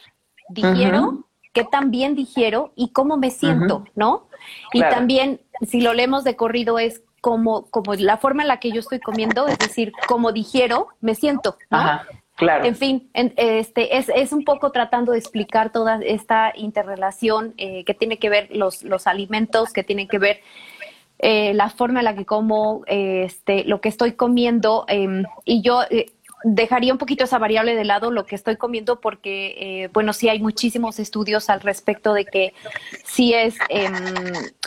digiero, qué tan bien digiero y cómo me siento, ¿no? Y también, si lo leemos de corrido, es como, como la forma en la que yo estoy comiendo, es decir, cómo digiero, me siento, ¿no? Claro. En fin, este, es, es, un poco tratando de explicar toda esta interrelación eh, que tiene que ver los, los alimentos, que tiene que ver eh, la forma en la que como, este, lo que estoy comiendo. Em, y yo eh, dejaría un poquito esa variable de lado, lo que estoy comiendo, porque, bueno, sí hay muchísimos estudios al respecto de que si es em,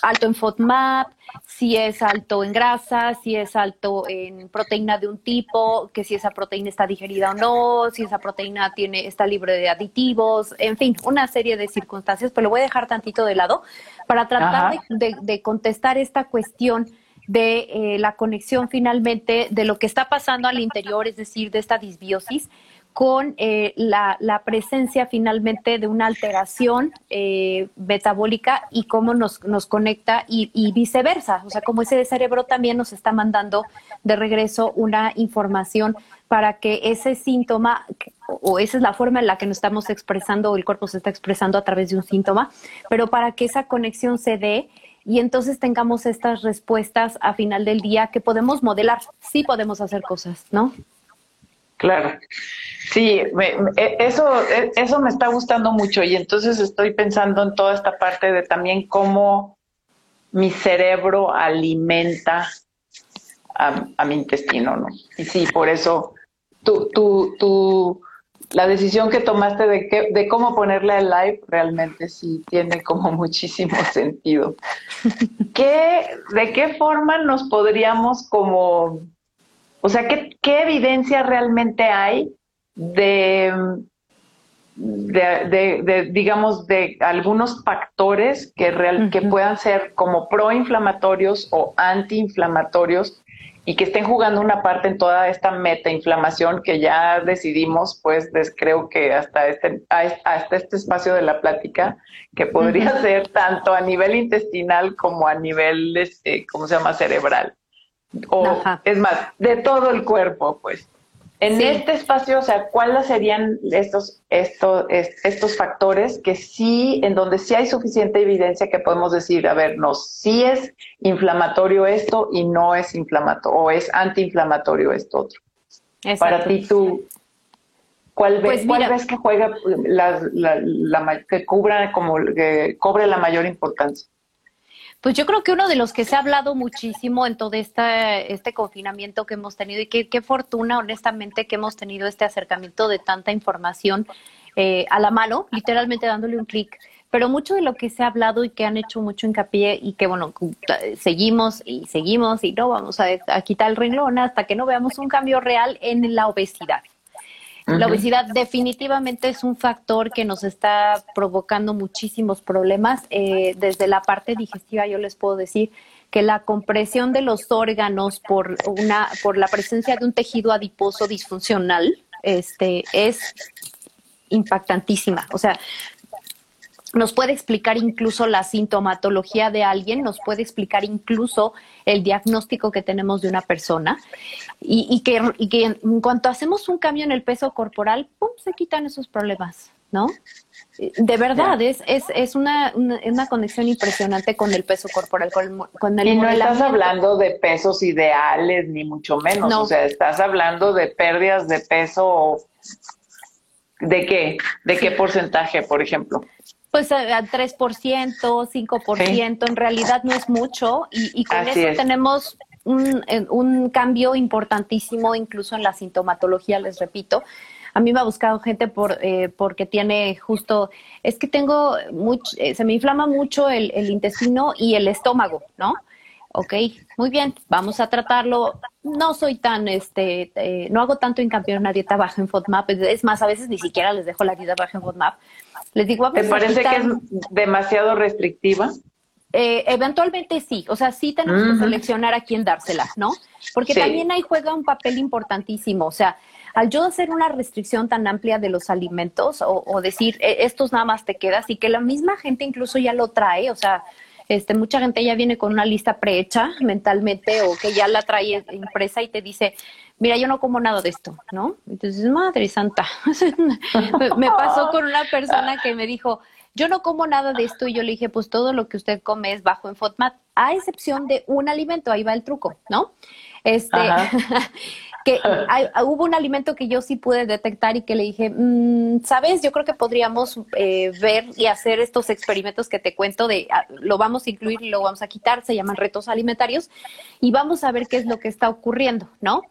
alto en FODMAP, si es alto en grasa, si es alto en proteína de un tipo, que si esa proteína está digerida o no, si esa proteína tiene, está libre de aditivos, en fin, una serie de circunstancias, pero lo voy a dejar tantito de lado para tratar de, contestar esta cuestión de eh, la conexión finalmente de lo que está pasando al interior, es decir, de esta disbiosis con eh, la, presencia finalmente de una alteración eh, metabólica y cómo nos, nos conecta y, viceversa. O sea, como ese cerebro también nos está mandando de regreso una información para que ese síntoma, o esa es la forma en la que nos estamos expresando, o el cuerpo se está expresando a través de un síntoma, pero para que esa conexión se dé y entonces tengamos estas respuestas a final del día que podemos modelar. Sí podemos hacer cosas, ¿no? Claro. Sí, e, eso, e, eso me está gustando mucho y entonces estoy pensando en toda esta parte de también cómo mi cerebro alimenta a, mi intestino, ¿no? Y sí, por eso tú, tú, tú, la decisión que tomaste de, que, de cómo ponerle al live realmente sí tiene como muchísimo sentido. ¿Qué, ¿De qué forma nos podríamos como o sea, ¿qué, evidencia realmente hay de, de, digamos, de algunos factores que, real, que puedan ser como proinflamatorios o antiinflamatorios y que estén jugando una parte en toda esta metainflamación que ya decidimos, pues creo que hasta este, hasta este espacio de la plática, que podría ser tanto a nivel intestinal como a nivel, este, ¿cómo se llama?, cerebral o es más, de todo el cuerpo, pues. En este espacio, o sea, ¿cuáles serían estos, estos, estos factores que sí, en donde sí hay suficiente evidencia que podemos decir, a ver, no, sí es inflamatorio esto y no es inflamatorio, o es antiinflamatorio esto otro? Para ti, tú, ¿Cuál, pues ves que juega la, que cubra como que cobre la mayor importancia? Pues yo creo que uno de los que se ha hablado muchísimo en todo esta, este confinamiento que hemos tenido y qué fortuna, honestamente, que hemos tenido este acercamiento de tanta información eh, a la mano, literalmente dándole un clic. Pero mucho de lo que se ha hablado y que han hecho mucho hincapié y que, bueno, seguimos y seguimos y no vamos a, a quitar el renglón hasta que no veamos un cambio real en la obesidad. La obesidad definitivamente es un factor que nos está provocando muchísimos problemas. Eh, desde la parte digestiva yo les puedo decir que la compresión de los órganos por, una, por la presencia de un tejido adiposo disfuncional este, es impactantísima. O sea, nos puede explicar incluso la sintomatología de alguien, nos puede explicar incluso el diagnóstico que tenemos de una persona y, que, en cuanto hacemos un cambio en el peso corporal, ¡pum!, se quitan esos problemas, ¿no? De verdad, es, es, una, una, conexión impresionante con el peso corporal, con, el Y no estás hablando de pesos ideales, ni mucho menos, o sea, estás hablando de pérdidas de peso, ¿de qué? ¿De qué porcentaje, por ejemplo? Pues al 3%, 5%, en realidad no es mucho y, con eso tenemos un, cambio importantísimo incluso en la sintomatología, les repito. A mí me ha buscado gente por eh, porque tiene justo, es que tengo mucho, eh, se me inflama mucho el, intestino y el estómago, ¿no? Ok, muy bien, vamos a tratarlo. No soy tan, este, eh, no hago tanto hincapié en una dieta baja en FODMAP. Es más, a veces ni siquiera les dejo la dieta baja en FODMAP les digo, ¿Te parece que es demasiado restrictiva? Eh, eventualmente sí, o sea, sí tenemos que seleccionar a quién dársela, ¿no? Porque también ahí juega un papel importantísimo, o sea, al yo hacer una restricción tan amplia de los alimentos o, decir, e, estos nada más te quedas y que la misma gente incluso ya lo trae, o sea, este, mucha gente ya viene con una lista prehecha mentalmente o que ya la trae impresa y te dice, mira, yo no como nada de esto, ¿no? Entonces, madre santa, me pasó con una persona que me dijo, yo no como nada de esto y yo le dije, pues todo lo que usted come es bajo en FODMAP, a excepción de un alimento, ahí va el truco, ¿no? Este, que hubo un alimento que yo sí pude detectar y que le dije, mm, sabes, yo creo que podríamos eh, ver y hacer estos experimentos que te cuento de, ah, lo vamos a incluir y lo vamos a quitar, se llaman retos alimentarios, y vamos a ver qué es lo que está ocurriendo, ¿no?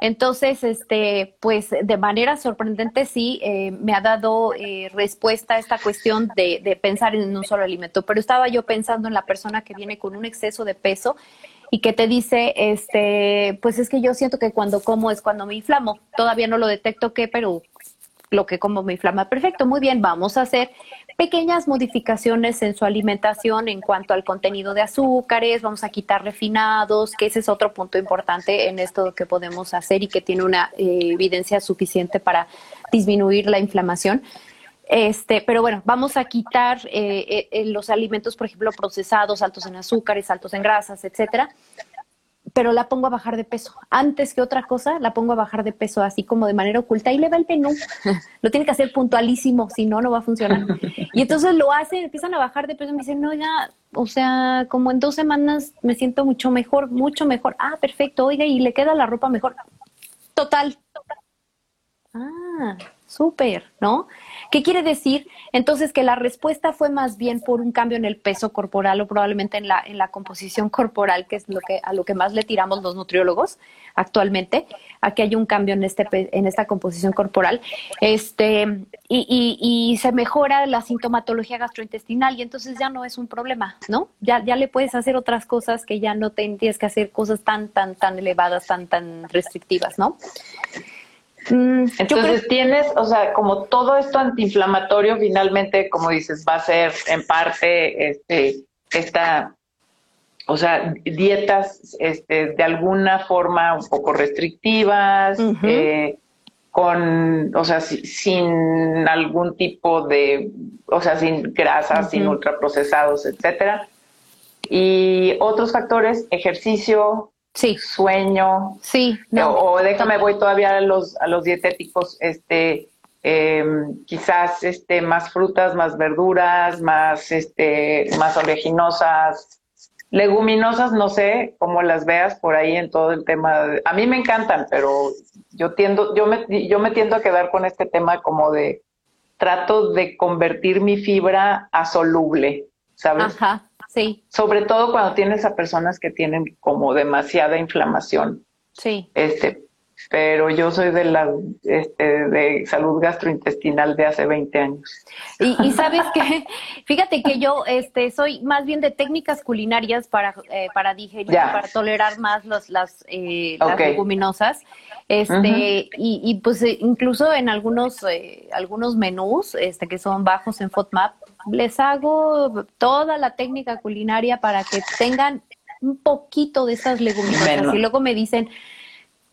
Entonces, este, pues de manera sorprendente sí eh, me ha dado eh, respuesta a esta cuestión de, de, pensar en un solo alimento, pero estaba yo pensando en la persona que viene con un exceso de peso y que te dice, este, pues es que yo siento que cuando como es cuando me inflamo. Todavía no lo detecto qué, pero lo que como me inflama. Perfecto, muy bien, vamos a hacer pequeñas modificaciones en su alimentación en cuanto al contenido de azúcares, vamos a quitar refinados, que ese es otro punto importante en esto que podemos hacer y que tiene una eh, evidencia suficiente para disminuir la inflamación. Este, pero bueno, vamos a quitar eh, eh, los alimentos, por ejemplo, procesados, altos en azúcares, altos en grasas, etcétera, pero la pongo a bajar de peso. Antes que otra cosa, la pongo a bajar de peso así como de manera oculta y le va el menú. Lo tiene que hacer puntualísimo, si no, no va a funcionar. Y entonces lo hacen, empiezan a bajar de peso y me dicen, no, ya, o sea, como en dos semanas me siento mucho mejor, mucho mejor. Ah, perfecto, oiga, y le queda la ropa mejor. Total. Ah, súper, ¿no? ¿Qué quiere decir? Entonces que la respuesta fue más bien por un cambio en el peso corporal o probablemente en la, en la composición corporal, que es lo que, a lo que más le tiramos los nutriólogos actualmente, a que hay un cambio en, este, en esta composición corporal. Este, y, y, se mejora la sintomatología gastrointestinal y entonces ya no es un problema, ¿no? Ya, ya le puedes hacer otras cosas que ya no tienes que hacer cosas tan, tan, tan elevadas, tan, tan restrictivas, ¿no? Mm, Entonces tienes, o sea, como todo esto antiinflamatorio finalmente, como dices, va a ser en parte este, esta, o sea, dietas este, de alguna forma un poco restrictivas, eh, con, o sea, sin algún tipo de, o sea, sin grasas, sin ultraprocesados, etcétera. Y otros factores, ejercicio, sí. sueño. Sí. O, déjame, voy todavía a los, a los dietéticos, este, em, quizás este, más frutas, más verduras, más, este, más oleaginosas. Leguminosas no sé cómo las veas por ahí en todo el tema. a mí me encantan, pero yo tiendo, yo me, yo me tiendo a quedar con este tema como de trato de convertir mi fibra a soluble, ¿sabes? Ajá, sí. Sobre todo cuando tienes a personas que tienen como demasiada inflamación. Sí. Este, pero yo soy de la este, de salud gastrointestinal de hace 20 años. Y, sabes que, fíjate que yo este, soy más bien de técnicas culinarias para, eh, para digerir, para tolerar más los, las, eh, las leguminosas. Este, y, y, pues eh, incluso en algunos, eh, algunos menús este, que son bajos en FODMAP, les hago toda la técnica culinaria para que tengan un poquito de esas leguminosas. Y luego me dicen,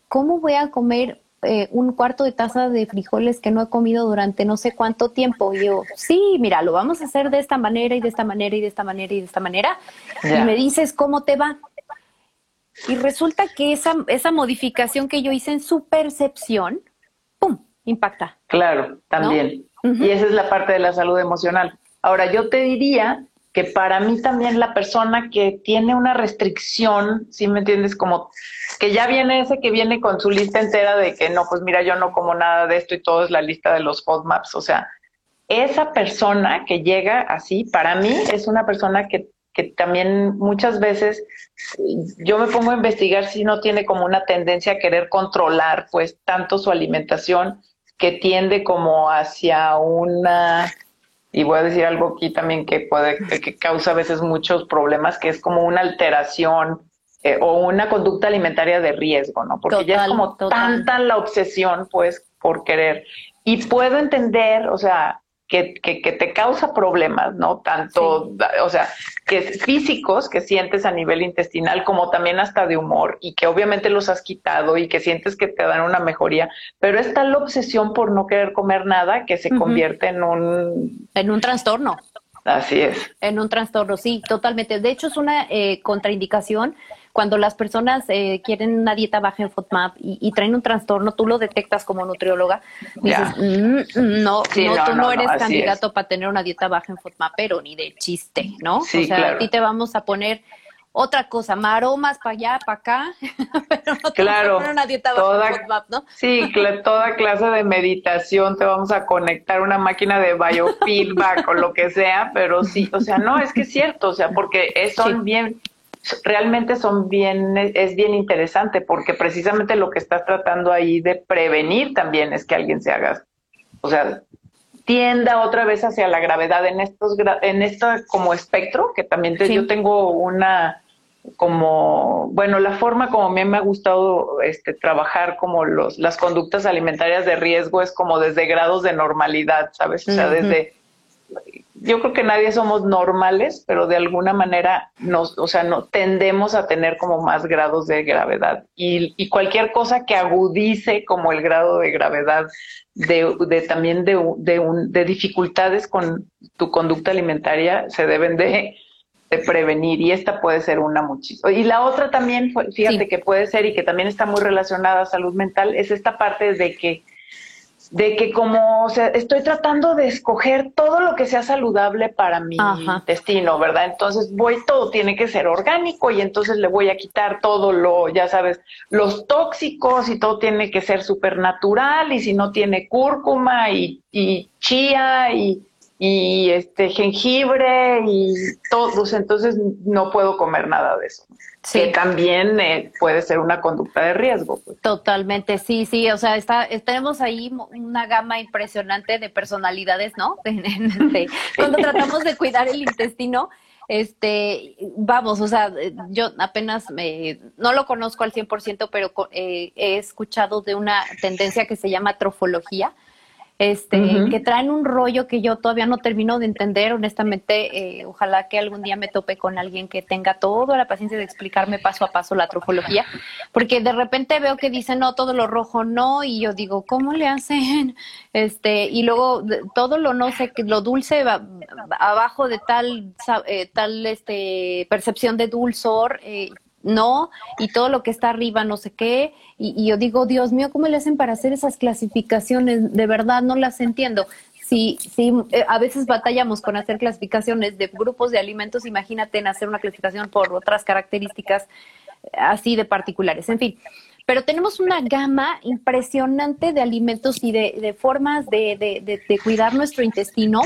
¿cómo voy a comer eh, un cuarto de taza de frijoles que no he comido durante no sé cuánto tiempo? Y yo, sí, mira, lo vamos a hacer de esta manera y de esta manera y de esta manera y de esta manera. Y me dices cómo te va. Y resulta que esa, esa modificación que yo hice en su percepción, ¡pum!, impacta. Claro, también. Y esa es la parte de la salud emocional. Ahora, yo te diría que para mí también la persona que tiene una restricción, si me entiendes? Como que ya viene ese que viene con su lista entera de que no, pues mira, yo no como nada de esto y todo es la lista de los FODMAPs. O sea, esa persona que llega así, para mí es una persona que, que también muchas veces yo me pongo a investigar si no tiene como una tendencia a querer controlar pues tanto su alimentación que tiende como hacia una y voy a decir algo aquí también que puede, que causa a veces muchos problemas, que es como una alteración eh, o una conducta alimentaria de riesgo, ¿no? Porque ya es como tanta la obsesión, pues, por querer. Y puedo entender, o sea, que, que, te causa problemas, ¿no? Tanto, o sea, que físicos que sientes a nivel intestinal, como también hasta de humor, y que obviamente los has quitado y que sientes que te dan una mejoría, pero es tal la obsesión por no querer comer nada que se convierte en un... En un trastorno. Así es. En un trastorno, sí, totalmente. De hecho, es una eh, contraindicación cuando las personas eh, quieren una dieta baja en FODMAP y, traen un trastorno, tú lo detectas como nutrióloga, dices, mm, mm, no, no, tú no, eres candidato para tener una dieta baja en FODMAP, pero ni de chiste, ¿no? o sea, a ti te vamos a poner otra cosa, maromas para allá, para acá, pero no te claro, poner una dieta baja en FODMAP, ¿no? Sí, toda clase de meditación, te vamos a conectar una máquina de biofeedback o lo que sea, pero sí, o sea, no, es que es cierto, o sea, porque son bien realmente son bien, es bien interesante porque precisamente lo que estás tratando ahí de prevenir también es que alguien se haga, o sea, tienda otra vez hacia la gravedad en estos, en esto como espectro, que también yo tengo una, como, bueno, la forma como a mí me ha gustado este, trabajar como los, las conductas alimentarias de riesgo es como desde grados de normalidad, ¿sabes? O sea, desde yo creo que nadie somos normales, pero de alguna manera nos, o sea, no tendemos a tener como más grados de gravedad y, y cualquier cosa que agudice como el grado de gravedad de, de también de, de, un, de dificultades con tu conducta alimentaria se deben de, de, prevenir y esta puede ser una muchísimo. Y la otra también, fíjate que puede ser y que también está muy relacionada a salud mental, es esta parte de que de que como o sea, estoy tratando de escoger todo lo que sea saludable para mi intestino, ¿verdad? Entonces voy, todo tiene que ser orgánico y entonces le voy a quitar todo lo, ya sabes, los tóxicos y todo tiene que ser súper natural y si no tiene cúrcuma y, y chía y y este jengibre y todos, entonces no puedo comer nada de eso. Que también eh, puede ser una conducta de riesgo. Pues. Totalmente, sí, sí, o sea, está, tenemos ahí una gama impresionante de personalidades, ¿no? cuando tratamos de cuidar el intestino, este, vamos, o sea, yo apenas me, no lo conozco al 100%, pero eh, he escuchado de una tendencia que se llama trofología, este, que traen un rollo que yo todavía no termino de entender, honestamente, eh, ojalá que algún día me tope con alguien que tenga toda la paciencia de explicarme paso a paso la trofología, porque de repente veo que dicen, no, todo lo rojo no, y yo digo, ¿cómo le hacen? Este, y luego todo lo no sé, lo dulce va, abajo de tal, eh, tal este, percepción de dulzor, eh, no, y todo lo que está arriba, no sé qué. Y, yo digo, Dios mío, ¿cómo le hacen para hacer esas clasificaciones? De verdad, no las entiendo. sí, sí, eh, a veces batallamos con hacer clasificaciones de grupos de alimentos, imagínate en hacer una clasificación por otras características eh, así de particulares. En fin, pero tenemos una gama impresionante de alimentos y de, formas de, cuidar nuestro intestino.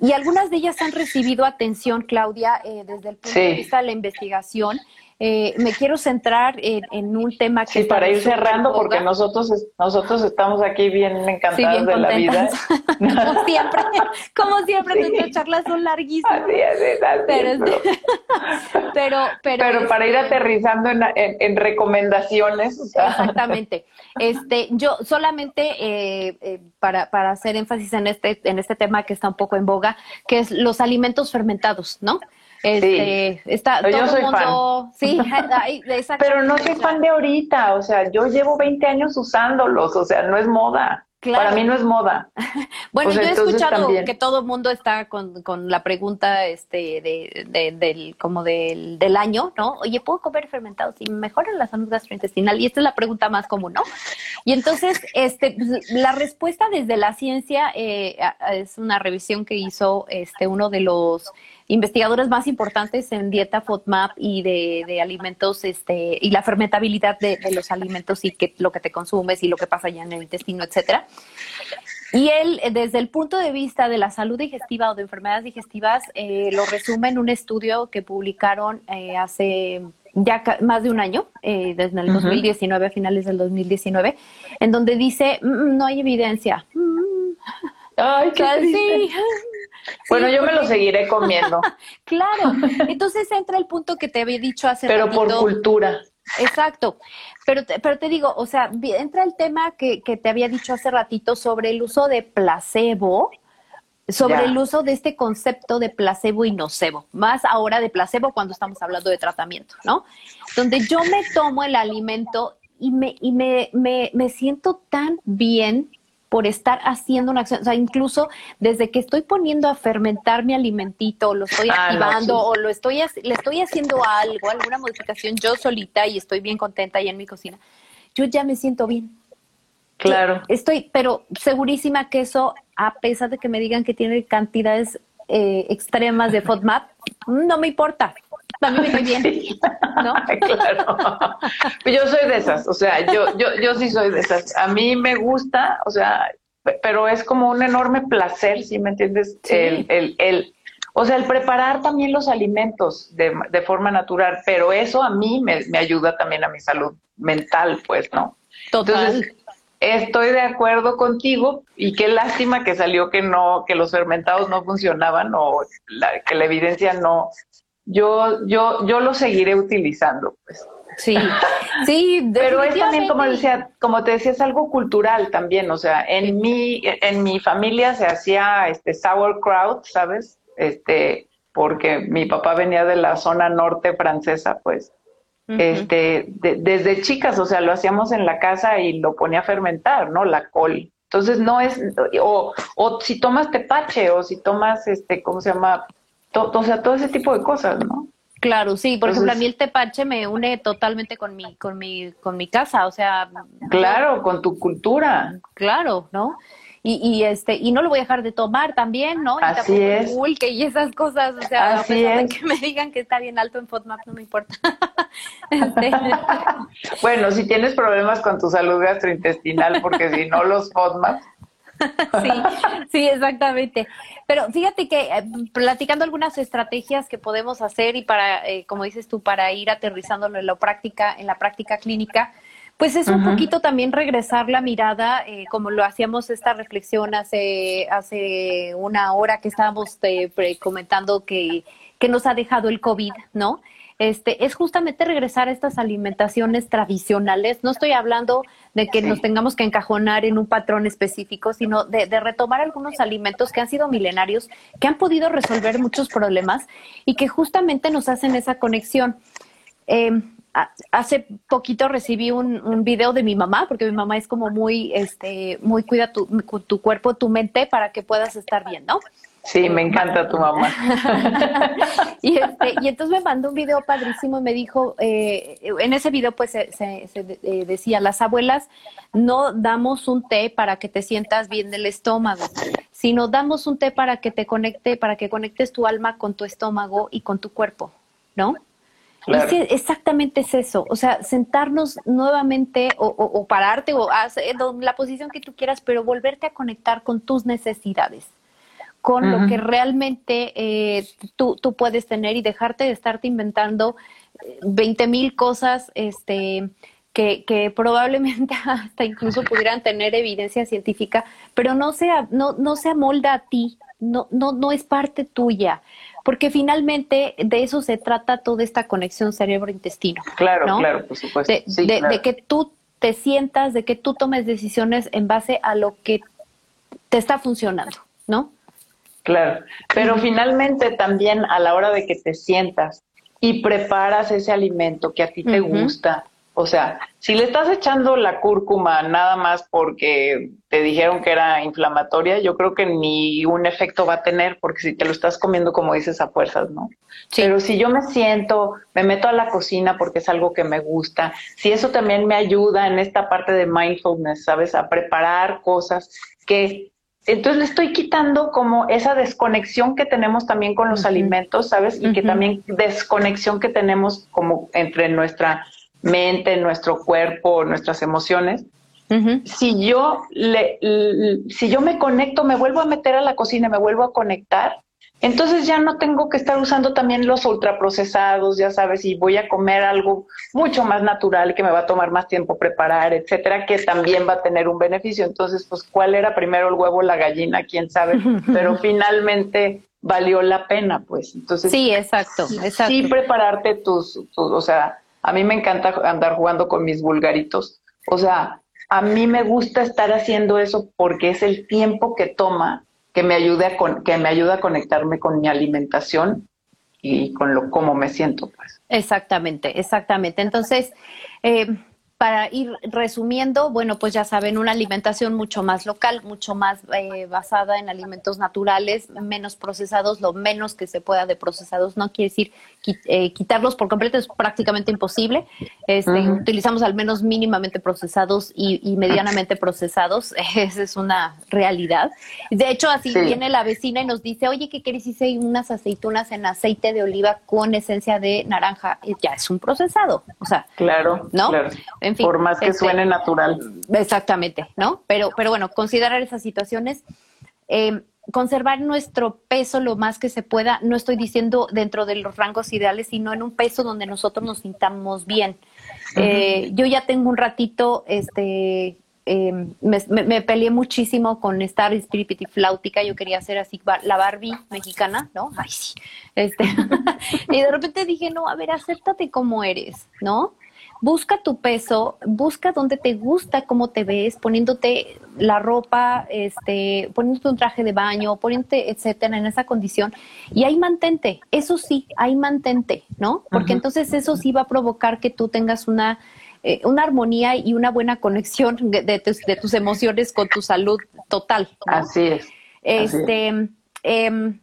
Y algunas de ellas han recibido atención, Claudia, eh, desde el punto de vista de la investigación. Eh, me quiero centrar en, un tema que... Sí, para ir cerrando, porque nosotros, nosotros estamos aquí bien encantados de la vida. como siempre, como siempre, nuestras charlas son larguísimas. Así es, así pero, pero, pero, para ir aterrizando en, recomendaciones. Exactamente. Este, yo solamente eh, eh, para, para hacer énfasis en este, en este tema que está un poco en boga, que es los alimentos fermentados, ¿no? Este, está todo yo soy mundo, fan. Sí, Pero no soy fan de ahorita, o sea, yo llevo 20 años usándolos, o sea, no es moda. Para mí no es moda. bueno, yo he escuchado que todo el mundo está con, con, la pregunta este de, del como del, del, año, ¿no? Oye, ¿puedo comer fermentados y mejoran la salud gastrointestinal? Y esta es la pregunta más común, ¿no? Y entonces, este, la respuesta desde la ciencia eh, es una revisión que hizo este uno de los investigadores más importantes en dieta FODMAP y de, alimentos este, y la fermentabilidad de, los alimentos y que, lo que te consumes y lo que pasa ya en el intestino, etcétera. Y él, desde el punto de vista de la salud digestiva o de enfermedades digestivas, eh, lo resume en un estudio que publicaron eh, hace ya más de un año, eh, desde el 2019, a finales del 2019, en donde dice, mm, mm, no hay evidencia. Mm, Ay, qué sí. Bueno, yo me lo seguiré comiendo. claro. Entonces entra el punto que te había dicho hace Pero por cultura. Exacto. Pero te, pero te digo, o sea, entra el tema que, que te había dicho hace ratito sobre el uso de placebo, sobre el uso de este concepto de placebo y nocebo, más ahora de placebo cuando estamos hablando de tratamiento, ¿no? Donde yo me tomo el alimento y me, y me, me, me siento tan bien por estar haciendo una acción, o sea, incluso desde que estoy poniendo a fermentar mi alimentito, lo estoy ah, activando o lo estoy le estoy haciendo algo, alguna modificación yo solita y estoy bien contenta ahí en mi cocina, yo ya me siento bien. Claro. estoy, pero segurísima que eso, a pesar de que me digan que tiene cantidades eh, extremas de FODMAP, no me importa mí me bien, ¿no? claro. Yo soy de esas, o sea, yo, yo, yo sí soy de esas. A mí me gusta, o sea, pero es como un enorme placer, ¿sí me entiendes? El, el, el, o sea, el preparar también los alimentos de, de forma natural, pero eso a mí me, me, ayuda también a mi salud mental, pues, ¿no? Total. Entonces, estoy de acuerdo contigo y qué lástima que salió que no, que los fermentados no funcionaban o que la evidencia no, yo, yo, yo lo seguiré utilizando, pues. Sí, sí, pero es también como decía, como te decía, es algo cultural también, o sea, en mi, en mi familia se hacía este sauerkraut, ¿sabes? Este, porque mi papá venía de la zona norte francesa, pues. Este, desde chicas, o sea, lo hacíamos en la casa y lo ponía a fermentar, ¿no? La col. Entonces no es, o, o si tomas tepache, o si tomas, este, ¿cómo se llama? O sea, todo ese tipo de cosas, ¿no? Claro, sí, por ejemplo, a mí el tepache me une totalmente con mi, con mi, con mi casa, o sea. Claro, con tu cultura. Claro, ¿no? Y, y este, y no lo voy a dejar de tomar también, ¿no? Y Así es. Y esas cosas, o sea, Así a que me digan que está bien alto en FODMAP, no me importa. Este, bueno, si tienes problemas con tu salud gastrointestinal, porque si no los FODMAP sí, sí, exactamente. Pero fíjate que eh, platicando algunas estrategias que podemos hacer y para, eh, como dices tú, para ir aterrizándolo en la práctica, en la práctica clínica, pues es un poquito también regresar la mirada, eh, como lo hacíamos esta reflexión hace, hace una hora que estábamos comentando que, que nos ha dejado el COVID, ¿no? Este, es justamente regresar a estas alimentaciones tradicionales. No estoy hablando de que nos tengamos que encajonar en un patrón específico, sino de, retomar algunos alimentos que han sido milenarios, que han podido resolver muchos problemas y que justamente nos hacen esa conexión. Em, hace poquito recibí un, un, video de mi mamá, porque mi mamá es como muy, este, muy cuida tu, tu cuerpo, tu mente para que puedas estar bien, ¿no? Sí, me encanta tu mamá. y, este, y entonces me mandó un video padrísimo y me dijo, eh, en ese video pues se, eh, decía, las abuelas no damos un té para que te sientas bien del estómago, sino damos un té para que te conecte, para que conectes tu alma con tu estómago y con tu cuerpo, ¿no? exactamente es eso, o sea, sentarnos nuevamente o, pararte o hacer la posición que tú quieras, pero volverte a conectar con tus necesidades con lo que realmente eh, tú, tú, puedes tener y dejarte de estarte inventando 20 eh, mil cosas este, que, que, probablemente hasta incluso pudieran tener evidencia científica, pero no se, no, no se amolda a ti, no, no, no es parte tuya, porque finalmente de eso se trata toda esta conexión cerebro-intestino. Claro, claro, por supuesto. De, de que tú te sientas, de que tú tomes decisiones en base a lo que te está funcionando, ¿no? Claro, pero finalmente también a la hora de que te sientas y preparas ese alimento que a ti te gusta, o sea, si le estás echando la cúrcuma nada más porque te dijeron que era inflamatoria, yo creo que ni un efecto va a tener, porque si te lo estás comiendo como dices a fuerzas, ¿no? Pero si yo me siento, me meto a la cocina porque es algo que me gusta, si eso también me ayuda en esta parte de mindfulness, ¿sabes? A preparar cosas que entonces le estoy quitando como esa desconexión que tenemos también con los alimentos, ¿sabes? Y que también desconexión que tenemos como entre nuestra mente, nuestro cuerpo, nuestras emociones. Si yo le, si yo me conecto, me vuelvo a meter a la cocina, me vuelvo a conectar, entonces ya no tengo que estar usando también los ultraprocesados, ya sabes, y voy a comer algo mucho más natural que me va a tomar más tiempo preparar, etcétera, que también va a tener un beneficio. Entonces, pues, ¿cuál era primero el huevo o la gallina? Quién sabe. Pero finalmente valió la pena, pues. Entonces, sí, exacto, exacto. Sí, prepararte tus, tus, o sea, a mí me encanta andar jugando con mis vulgaritos. O sea, a mí me gusta estar haciendo eso porque es el tiempo que toma que me ayude a que me ayuda a conectarme con mi alimentación y con lo cómo me siento pues. Exactamente exactamente. Entonces eh, para ir resumiendo, bueno, pues ya saben, una alimentación mucho más local, mucho más eh, basada en alimentos naturales, menos procesados, lo menos que se pueda de procesados. No quiere decir eh, quitarlos por completo, es prácticamente imposible. Este, utilizamos al menos mínimamente procesados y, medianamente procesados. Esa es una realidad. De hecho, así viene la vecina y nos dice, oye, ¿qué quieres? Hice unas aceitunas en aceite de oliva con esencia de naranja. ya es un procesado. O sea, claro, ¿no? Claro. Por más que este, suene natural. Exactamente, ¿no? Pero, pero bueno, considerar esas situaciones. Eh, conservar nuestro peso lo más que se pueda, no estoy diciendo dentro de los rangos ideales, sino en un peso donde nosotros nos sintamos bien. Eh, yo ya tengo un ratito, este, em, me, peleé muchísimo con estar flautica, yo quería ser así la Barbie mexicana, ¿no? Ay, sí. Este, y de repente dije, no, a ver, acéptate como eres, ¿no? Busca tu peso, busca dónde te gusta, cómo te ves, poniéndote la ropa, este, poniéndote un traje de baño, poniéndote, etcétera, en esa condición. Y ahí mantente, eso sí, ahí mantente, ¿no? Porque entonces eso sí va a provocar que tú tengas una, eh, una armonía y una buena conexión de, tus, emociones con tu salud total. Así es. Este, em,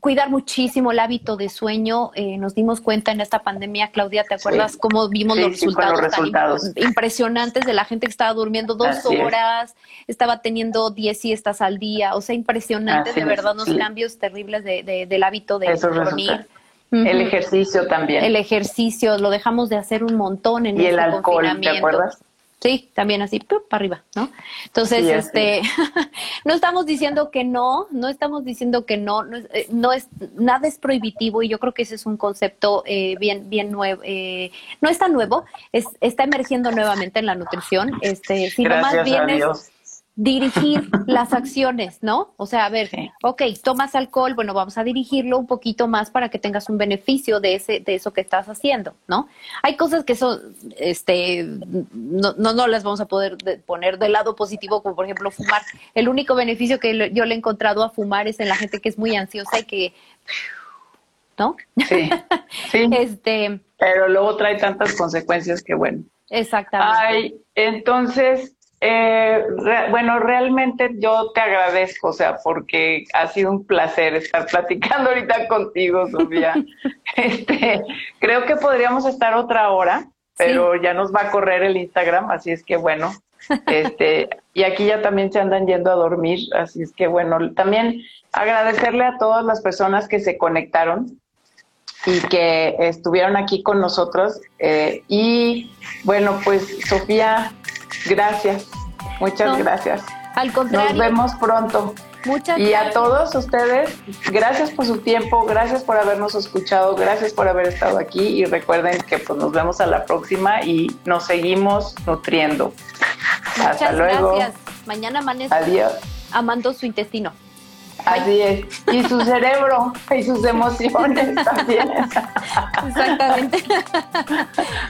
cuidar muchísimo el hábito de sueño. Eh, nos dimos cuenta en esta pandemia, Claudia, ¿te acuerdas cómo vimos los, resultados impresionantes de la gente que estaba durmiendo dos horas, estaba teniendo diez siestas al día? O sea, impresionantes, de verdad, unos cambios terribles de, del hábito de dormir. El ejercicio también. El ejercicio, lo dejamos de hacer un montón en y el este alcohol, ¿te acuerdas? Sí, también así, para arriba, ¿no? Entonces, este, no estamos diciendo que no, no estamos diciendo que no, no es, eh, no es, nada es prohibitivo y yo creo que ese es un concepto eh, bien, bien nuevo, eh, no está nuevo, es, está emergiendo nuevamente en la nutrición, este, sino más bien es, dirigir las acciones, ¿no? O sea, a ver, ok, tomas alcohol, bueno, vamos a dirigirlo un poquito más para que tengas un beneficio de ese, de eso que estás haciendo, ¿no? Hay cosas que son, este, no, no, no las vamos a poder poner del lado positivo, como por ejemplo fumar. El único beneficio que yo le he encontrado a fumar es en la gente que es muy ansiosa y que, ¿no? Sí, sí. este, pero luego trae tantas consecuencias que bueno. Exactamente. Ay, entonces, eh, bueno, realmente yo te agradezco, o sea, porque ha sido un placer estar platicando ahorita contigo, Sofía. este, creo que podríamos estar otra hora, pero ya nos va a correr el Instagram, así es que bueno, este, y aquí ya también se andan yendo a dormir, así es que bueno, también agradecerle a todas las personas que se conectaron y que estuvieron aquí con nosotros. Eh, y bueno, pues Sofía, Gracias, muchas gracias. Al contrario. Nos vemos pronto. Muchas y a todos ustedes, gracias por su tiempo, gracias por habernos escuchado, gracias por haber estado aquí y recuerden que pues nos vemos a la próxima y nos seguimos nutriendo. Muchas Hasta luego. Gracias. Mañana amanece Adiós. amando su intestino. Así es. Y su cerebro y sus emociones también. Exactamente.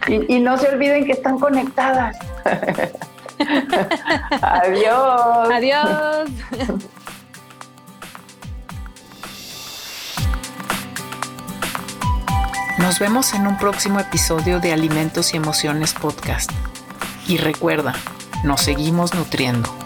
Y, y no se olviden que están conectadas. Adiós. Adiós. Nos vemos en un próximo episodio de Alimentos y Emociones Podcast. Y recuerda, nos seguimos nutriendo.